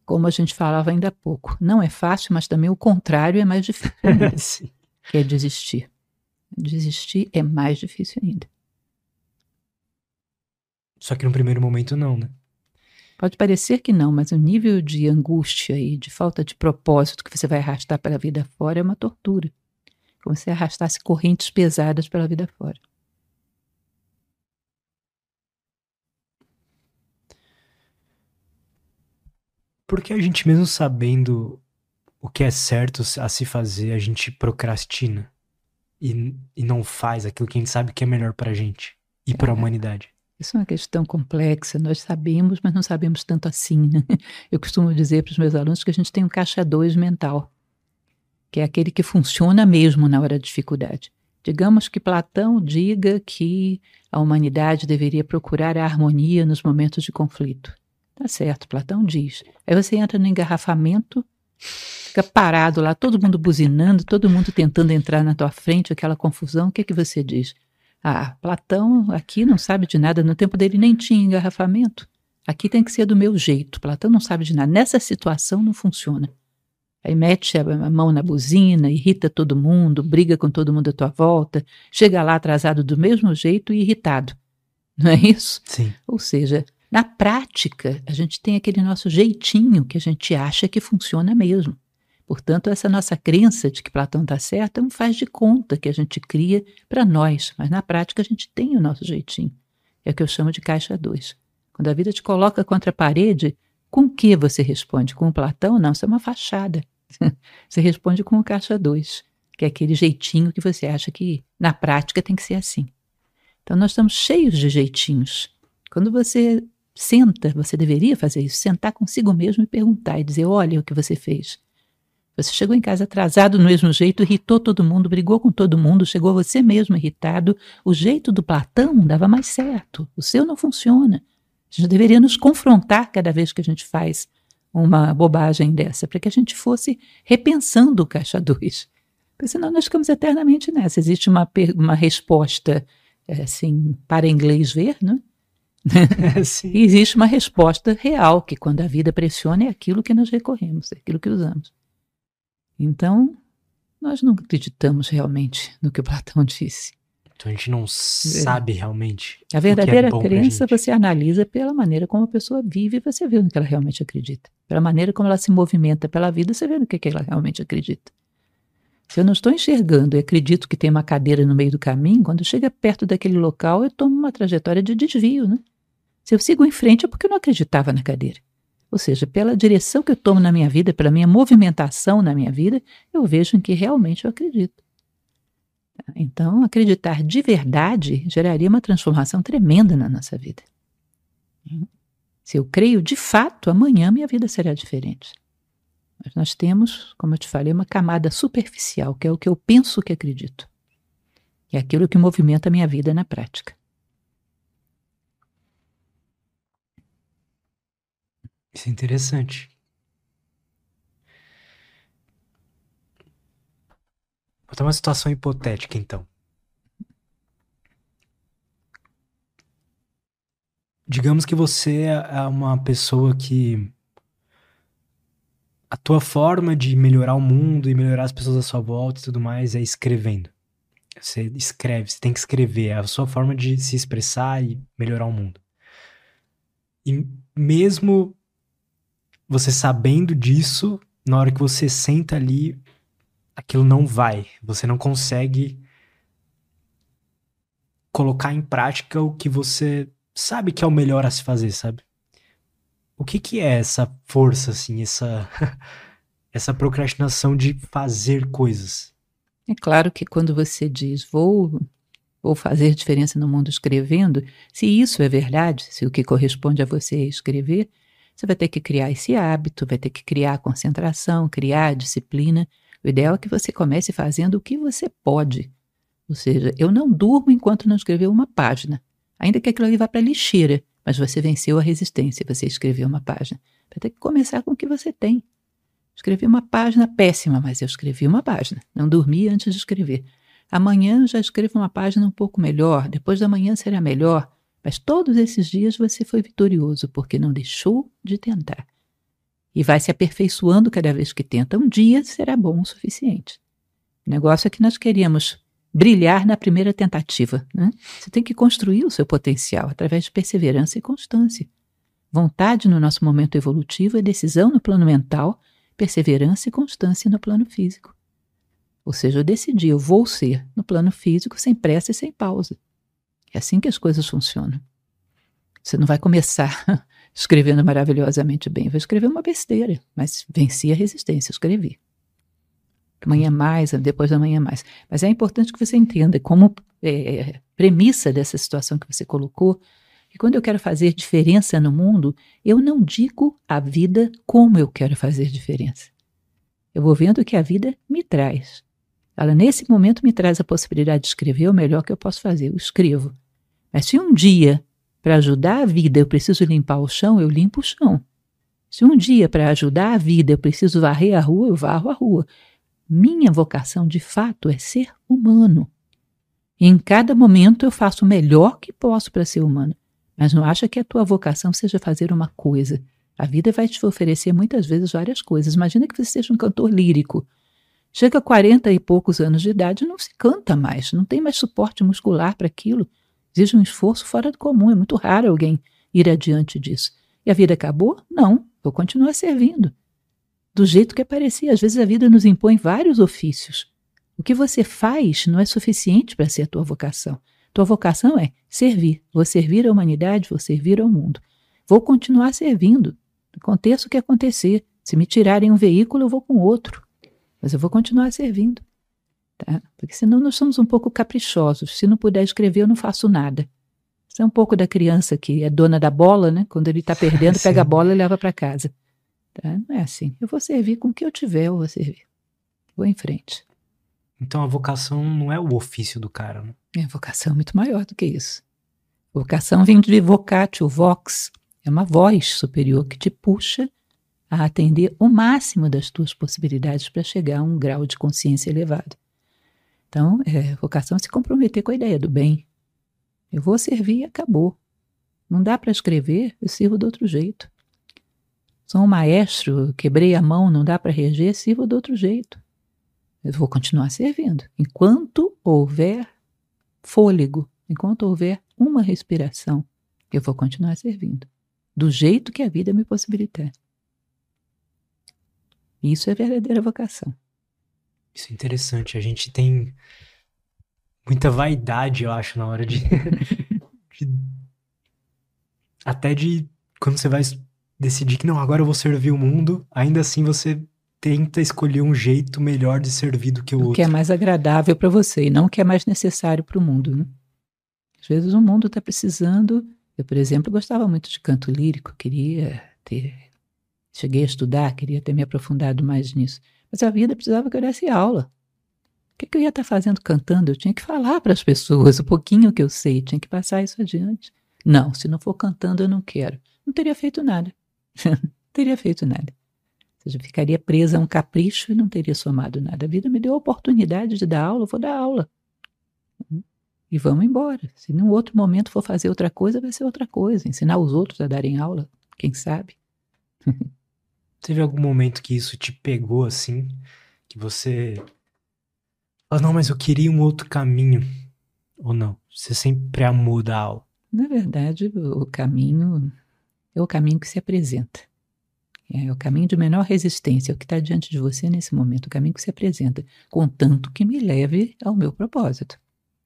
Como a gente falava ainda há pouco. Não é fácil, mas também o contrário é mais difícil. que é desistir. Desistir é mais difícil ainda. Só que no primeiro momento não, né? Pode parecer que não, mas o nível de angústia e de falta de propósito que você vai arrastar pela vida fora é uma tortura. Como se arrastasse correntes pesadas pela vida fora. Porque a gente, mesmo sabendo o que é certo a se fazer, a gente procrastina e, e não faz aquilo que a gente sabe que é melhor pra gente e pra é. humanidade. Isso é uma questão complexa, nós sabemos, mas não sabemos tanto assim. Né? Eu costumo dizer para os meus alunos que a gente tem um caixa 2 mental, que é aquele que funciona mesmo na hora da dificuldade. Digamos que Platão diga que a humanidade deveria procurar a harmonia nos momentos de conflito. Tá certo, Platão diz. Aí você entra no engarrafamento, fica parado lá, todo mundo buzinando, todo mundo tentando entrar na tua frente, aquela confusão. O que, é que você diz? Ah, Platão aqui não sabe de nada, no tempo dele nem tinha engarrafamento. Aqui tem que ser do meu jeito. Platão não sabe de nada. Nessa situação não funciona. Aí mete a mão na buzina, irrita todo mundo, briga com todo mundo à tua volta, chega lá atrasado do mesmo jeito e irritado. Não é isso? Sim. Ou seja, na prática, a gente tem aquele nosso jeitinho que a gente acha que funciona mesmo. Portanto, essa nossa crença de que Platão está certo é um faz de conta que a gente cria para nós, mas na prática a gente tem o nosso jeitinho. É o que eu chamo de caixa 2. Quando a vida te coloca contra a parede, com o que você responde? Com o Platão? Não, isso é uma fachada. você responde com o caixa 2. que é aquele jeitinho que você acha que na prática tem que ser assim. Então nós estamos cheios de jeitinhos. Quando você senta, você deveria fazer isso, sentar consigo mesmo e perguntar e dizer: olha o que você fez. Você chegou em casa atrasado do mesmo jeito, irritou todo mundo, brigou com todo mundo, chegou você mesmo irritado. O jeito do Platão dava mais certo. O seu não funciona. A gente deveria nos confrontar cada vez que a gente faz uma bobagem dessa, para que a gente fosse repensando o caixa 2. Porque senão nós ficamos eternamente nessa. Existe uma, uma resposta, é, assim, para inglês ver, né? e existe uma resposta real, que quando a vida pressiona é aquilo que nós recorremos, é aquilo que usamos. Então, nós não acreditamos realmente no que o Platão disse. Então a gente não sabe realmente. A verdadeira é crença você analisa pela maneira como a pessoa vive e você vê no que ela realmente acredita. Pela maneira como ela se movimenta pela vida, você vê no que, que ela realmente acredita. Se eu não estou enxergando e acredito que tem uma cadeira no meio do caminho, quando chega perto daquele local, eu tomo uma trajetória de desvio, né? Se eu sigo em frente é porque eu não acreditava na cadeira. Ou seja, pela direção que eu tomo na minha vida, pela minha movimentação na minha vida, eu vejo em que realmente eu acredito. Então, acreditar de verdade geraria uma transformação tremenda na nossa vida. Se eu creio de fato, amanhã minha vida será diferente. Mas nós temos, como eu te falei, uma camada superficial, que é o que eu penso que acredito. É aquilo que movimenta a minha vida na prática. Isso é interessante. Vou dar uma situação hipotética, então. Digamos que você é uma pessoa que a tua forma de melhorar o mundo e melhorar as pessoas à sua volta e tudo mais é escrevendo. Você escreve, você tem que escrever, é a sua forma de se expressar e melhorar o mundo. E mesmo você sabendo disso, na hora que você senta ali, aquilo não vai. Você não consegue colocar em prática o que você sabe que é o melhor a se fazer, sabe? O que que é essa força, assim, essa, essa procrastinação de fazer coisas? É claro que quando você diz vou, vou fazer diferença no mundo escrevendo, se isso é verdade, se o que corresponde a você é escrever, você vai ter que criar esse hábito, vai ter que criar concentração, criar disciplina. O ideal é que você comece fazendo o que você pode. Ou seja, eu não durmo enquanto não escrever uma página, ainda que aquilo ali vá para a lixeira, mas você venceu a resistência, você escreveu uma página. Vai ter que começar com o que você tem. Escrevi uma página péssima, mas eu escrevi uma página. Não dormi antes de escrever. Amanhã já escrevo uma página um pouco melhor, depois da manhã será melhor. Mas todos esses dias você foi vitorioso, porque não deixou de tentar. E vai se aperfeiçoando cada vez que tenta. Um dia será bom o suficiente. O negócio é que nós queríamos brilhar na primeira tentativa. Né? Você tem que construir o seu potencial através de perseverança e constância. Vontade no nosso momento evolutivo é decisão no plano mental, perseverança e constância no plano físico. Ou seja, eu decidi, eu vou ser no plano físico sem pressa e sem pausa. É assim que as coisas funcionam. Você não vai começar escrevendo maravilhosamente bem, vai escrever uma besteira, mas venci a resistência, escrevi. Amanhã mais, depois da manhã mais. Mas é importante que você entenda, como é, premissa dessa situação que você colocou, que quando eu quero fazer diferença no mundo, eu não digo a vida como eu quero fazer diferença. Eu vou vendo o que a vida me traz. Ela, nesse momento, me traz a possibilidade de escrever o melhor que eu posso fazer. Eu escrevo. Mas se um dia, para ajudar a vida, eu preciso limpar o chão, eu limpo o chão. Se um dia, para ajudar a vida, eu preciso varrer a rua, eu varro a rua. Minha vocação, de fato, é ser humano. E em cada momento eu faço o melhor que posso para ser humano. Mas não acha que a tua vocação seja fazer uma coisa. A vida vai te oferecer muitas vezes várias coisas. Imagina que você seja um cantor lírico. Chega a 40 e poucos anos de idade, não se canta mais, não tem mais suporte muscular para aquilo. Exige um esforço fora do comum, é muito raro alguém ir adiante disso. E a vida acabou? Não, vou continuar servindo. Do jeito que aparecia, às vezes a vida nos impõe vários ofícios. O que você faz não é suficiente para ser a tua vocação. Tua vocação é servir. Vou servir a humanidade, vou servir ao mundo. Vou continuar servindo. Aconteça o que acontecer. Se me tirarem um veículo, eu vou com outro mas eu vou continuar servindo. Tá? Porque senão nós somos um pouco caprichosos. Se não puder escrever, eu não faço nada. Isso é um pouco da criança que é dona da bola, né? Quando ele está perdendo, pega a bola e leva para casa. Tá? Não é assim. Eu vou servir com o que eu tiver, eu vou servir. Vou em frente. Então a vocação não é o ofício do cara, né? É, a vocação é muito maior do que isso. Vocação vem de vocatio, vox. É uma voz superior que te puxa a atender o máximo das tuas possibilidades para chegar a um grau de consciência elevado. Então, é, vocação é se comprometer com a ideia do bem. Eu vou servir e acabou. Não dá para escrever, eu sirvo de outro jeito. Sou um maestro, quebrei a mão, não dá para reger, sirvo de outro jeito. Eu vou continuar servindo. Enquanto houver fôlego, enquanto houver uma respiração, eu vou continuar servindo. Do jeito que a vida me possibilitar. Isso é verdadeira vocação. Isso é interessante. A gente tem muita vaidade, eu acho, na hora de. de até de. Quando você vai decidir que não, agora eu vou servir o mundo, ainda assim você tenta escolher um jeito melhor de servir do que o, o outro. O que é mais agradável para você e não o que é mais necessário para o mundo. Né? Às vezes o mundo está precisando. Eu, por exemplo, gostava muito de canto lírico, queria ter. Cheguei a estudar, queria ter me aprofundado mais nisso. Mas a vida precisava que eu desse aula. O que, que eu ia estar fazendo cantando? Eu tinha que falar para as pessoas o pouquinho que eu sei, tinha que passar isso adiante. Não, se não for cantando, eu não quero. Não teria feito nada. não teria feito nada. Ou seja, ficaria presa a um capricho e não teria somado nada. A vida me deu a oportunidade de dar aula, eu vou dar aula. E vamos embora. Se num outro momento for fazer outra coisa, vai ser outra coisa. Ensinar os outros a darem aula, quem sabe? Teve algum momento que isso te pegou assim? Que você. Ah, não, mas eu queria um outro caminho. Ou não? Você sempre amou da aula? Na verdade, o caminho é o caminho que se apresenta. É o caminho de menor resistência, é o que está diante de você nesse momento, o caminho que se apresenta, contanto que me leve ao meu propósito,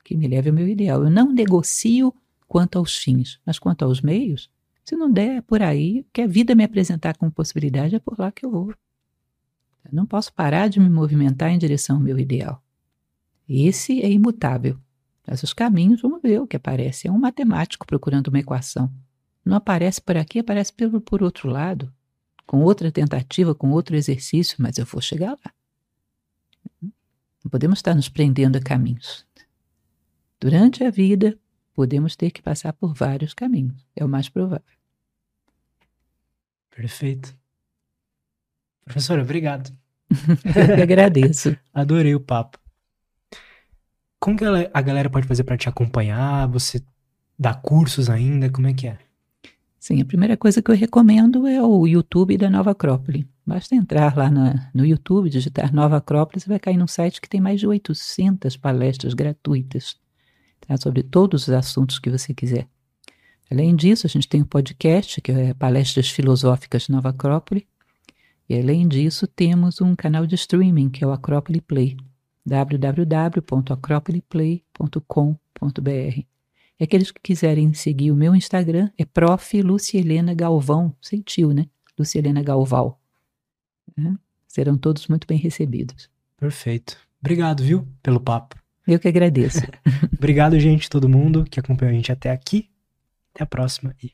que me leve ao meu ideal. Eu não negocio quanto aos fins, mas quanto aos meios, se não der por aí, que a vida me apresentar como possibilidade, é por lá que eu vou. Eu não posso parar de me movimentar em direção ao meu ideal. Esse é imutável. Mas os caminhos, vamos ver o que aparece. É um matemático procurando uma equação. Não aparece por aqui, aparece por, por outro lado, com outra tentativa, com outro exercício, mas eu vou chegar lá. Não podemos estar nos prendendo a caminhos. Durante a vida, podemos ter que passar por vários caminhos. É o mais provável. Perfeito. Professora, obrigado. Eu agradeço. Adorei o papo. Como que a galera pode fazer para te acompanhar? Você dá cursos ainda? Como é que é? Sim, a primeira coisa que eu recomendo é o YouTube da Nova Acrópole. Basta entrar lá na, no YouTube, digitar Nova Acrópole, você vai cair num site que tem mais de 800 palestras gratuitas tá? sobre todos os assuntos que você quiser. Além disso, a gente tem um podcast, que é Palestras Filosóficas Nova Acrópole. E além disso, temos um canal de streaming, que é o Acrópole Play, www.acropoleplay.com.br. E aqueles que quiserem seguir o meu Instagram é prof. Lucielena Galvão, sentiu, né? Lucielena Galval. É? Serão todos muito bem recebidos. Perfeito. Obrigado, viu, pelo papo. Eu que agradeço. Obrigado, gente, todo mundo que acompanhou a gente até aqui. Até a próxima e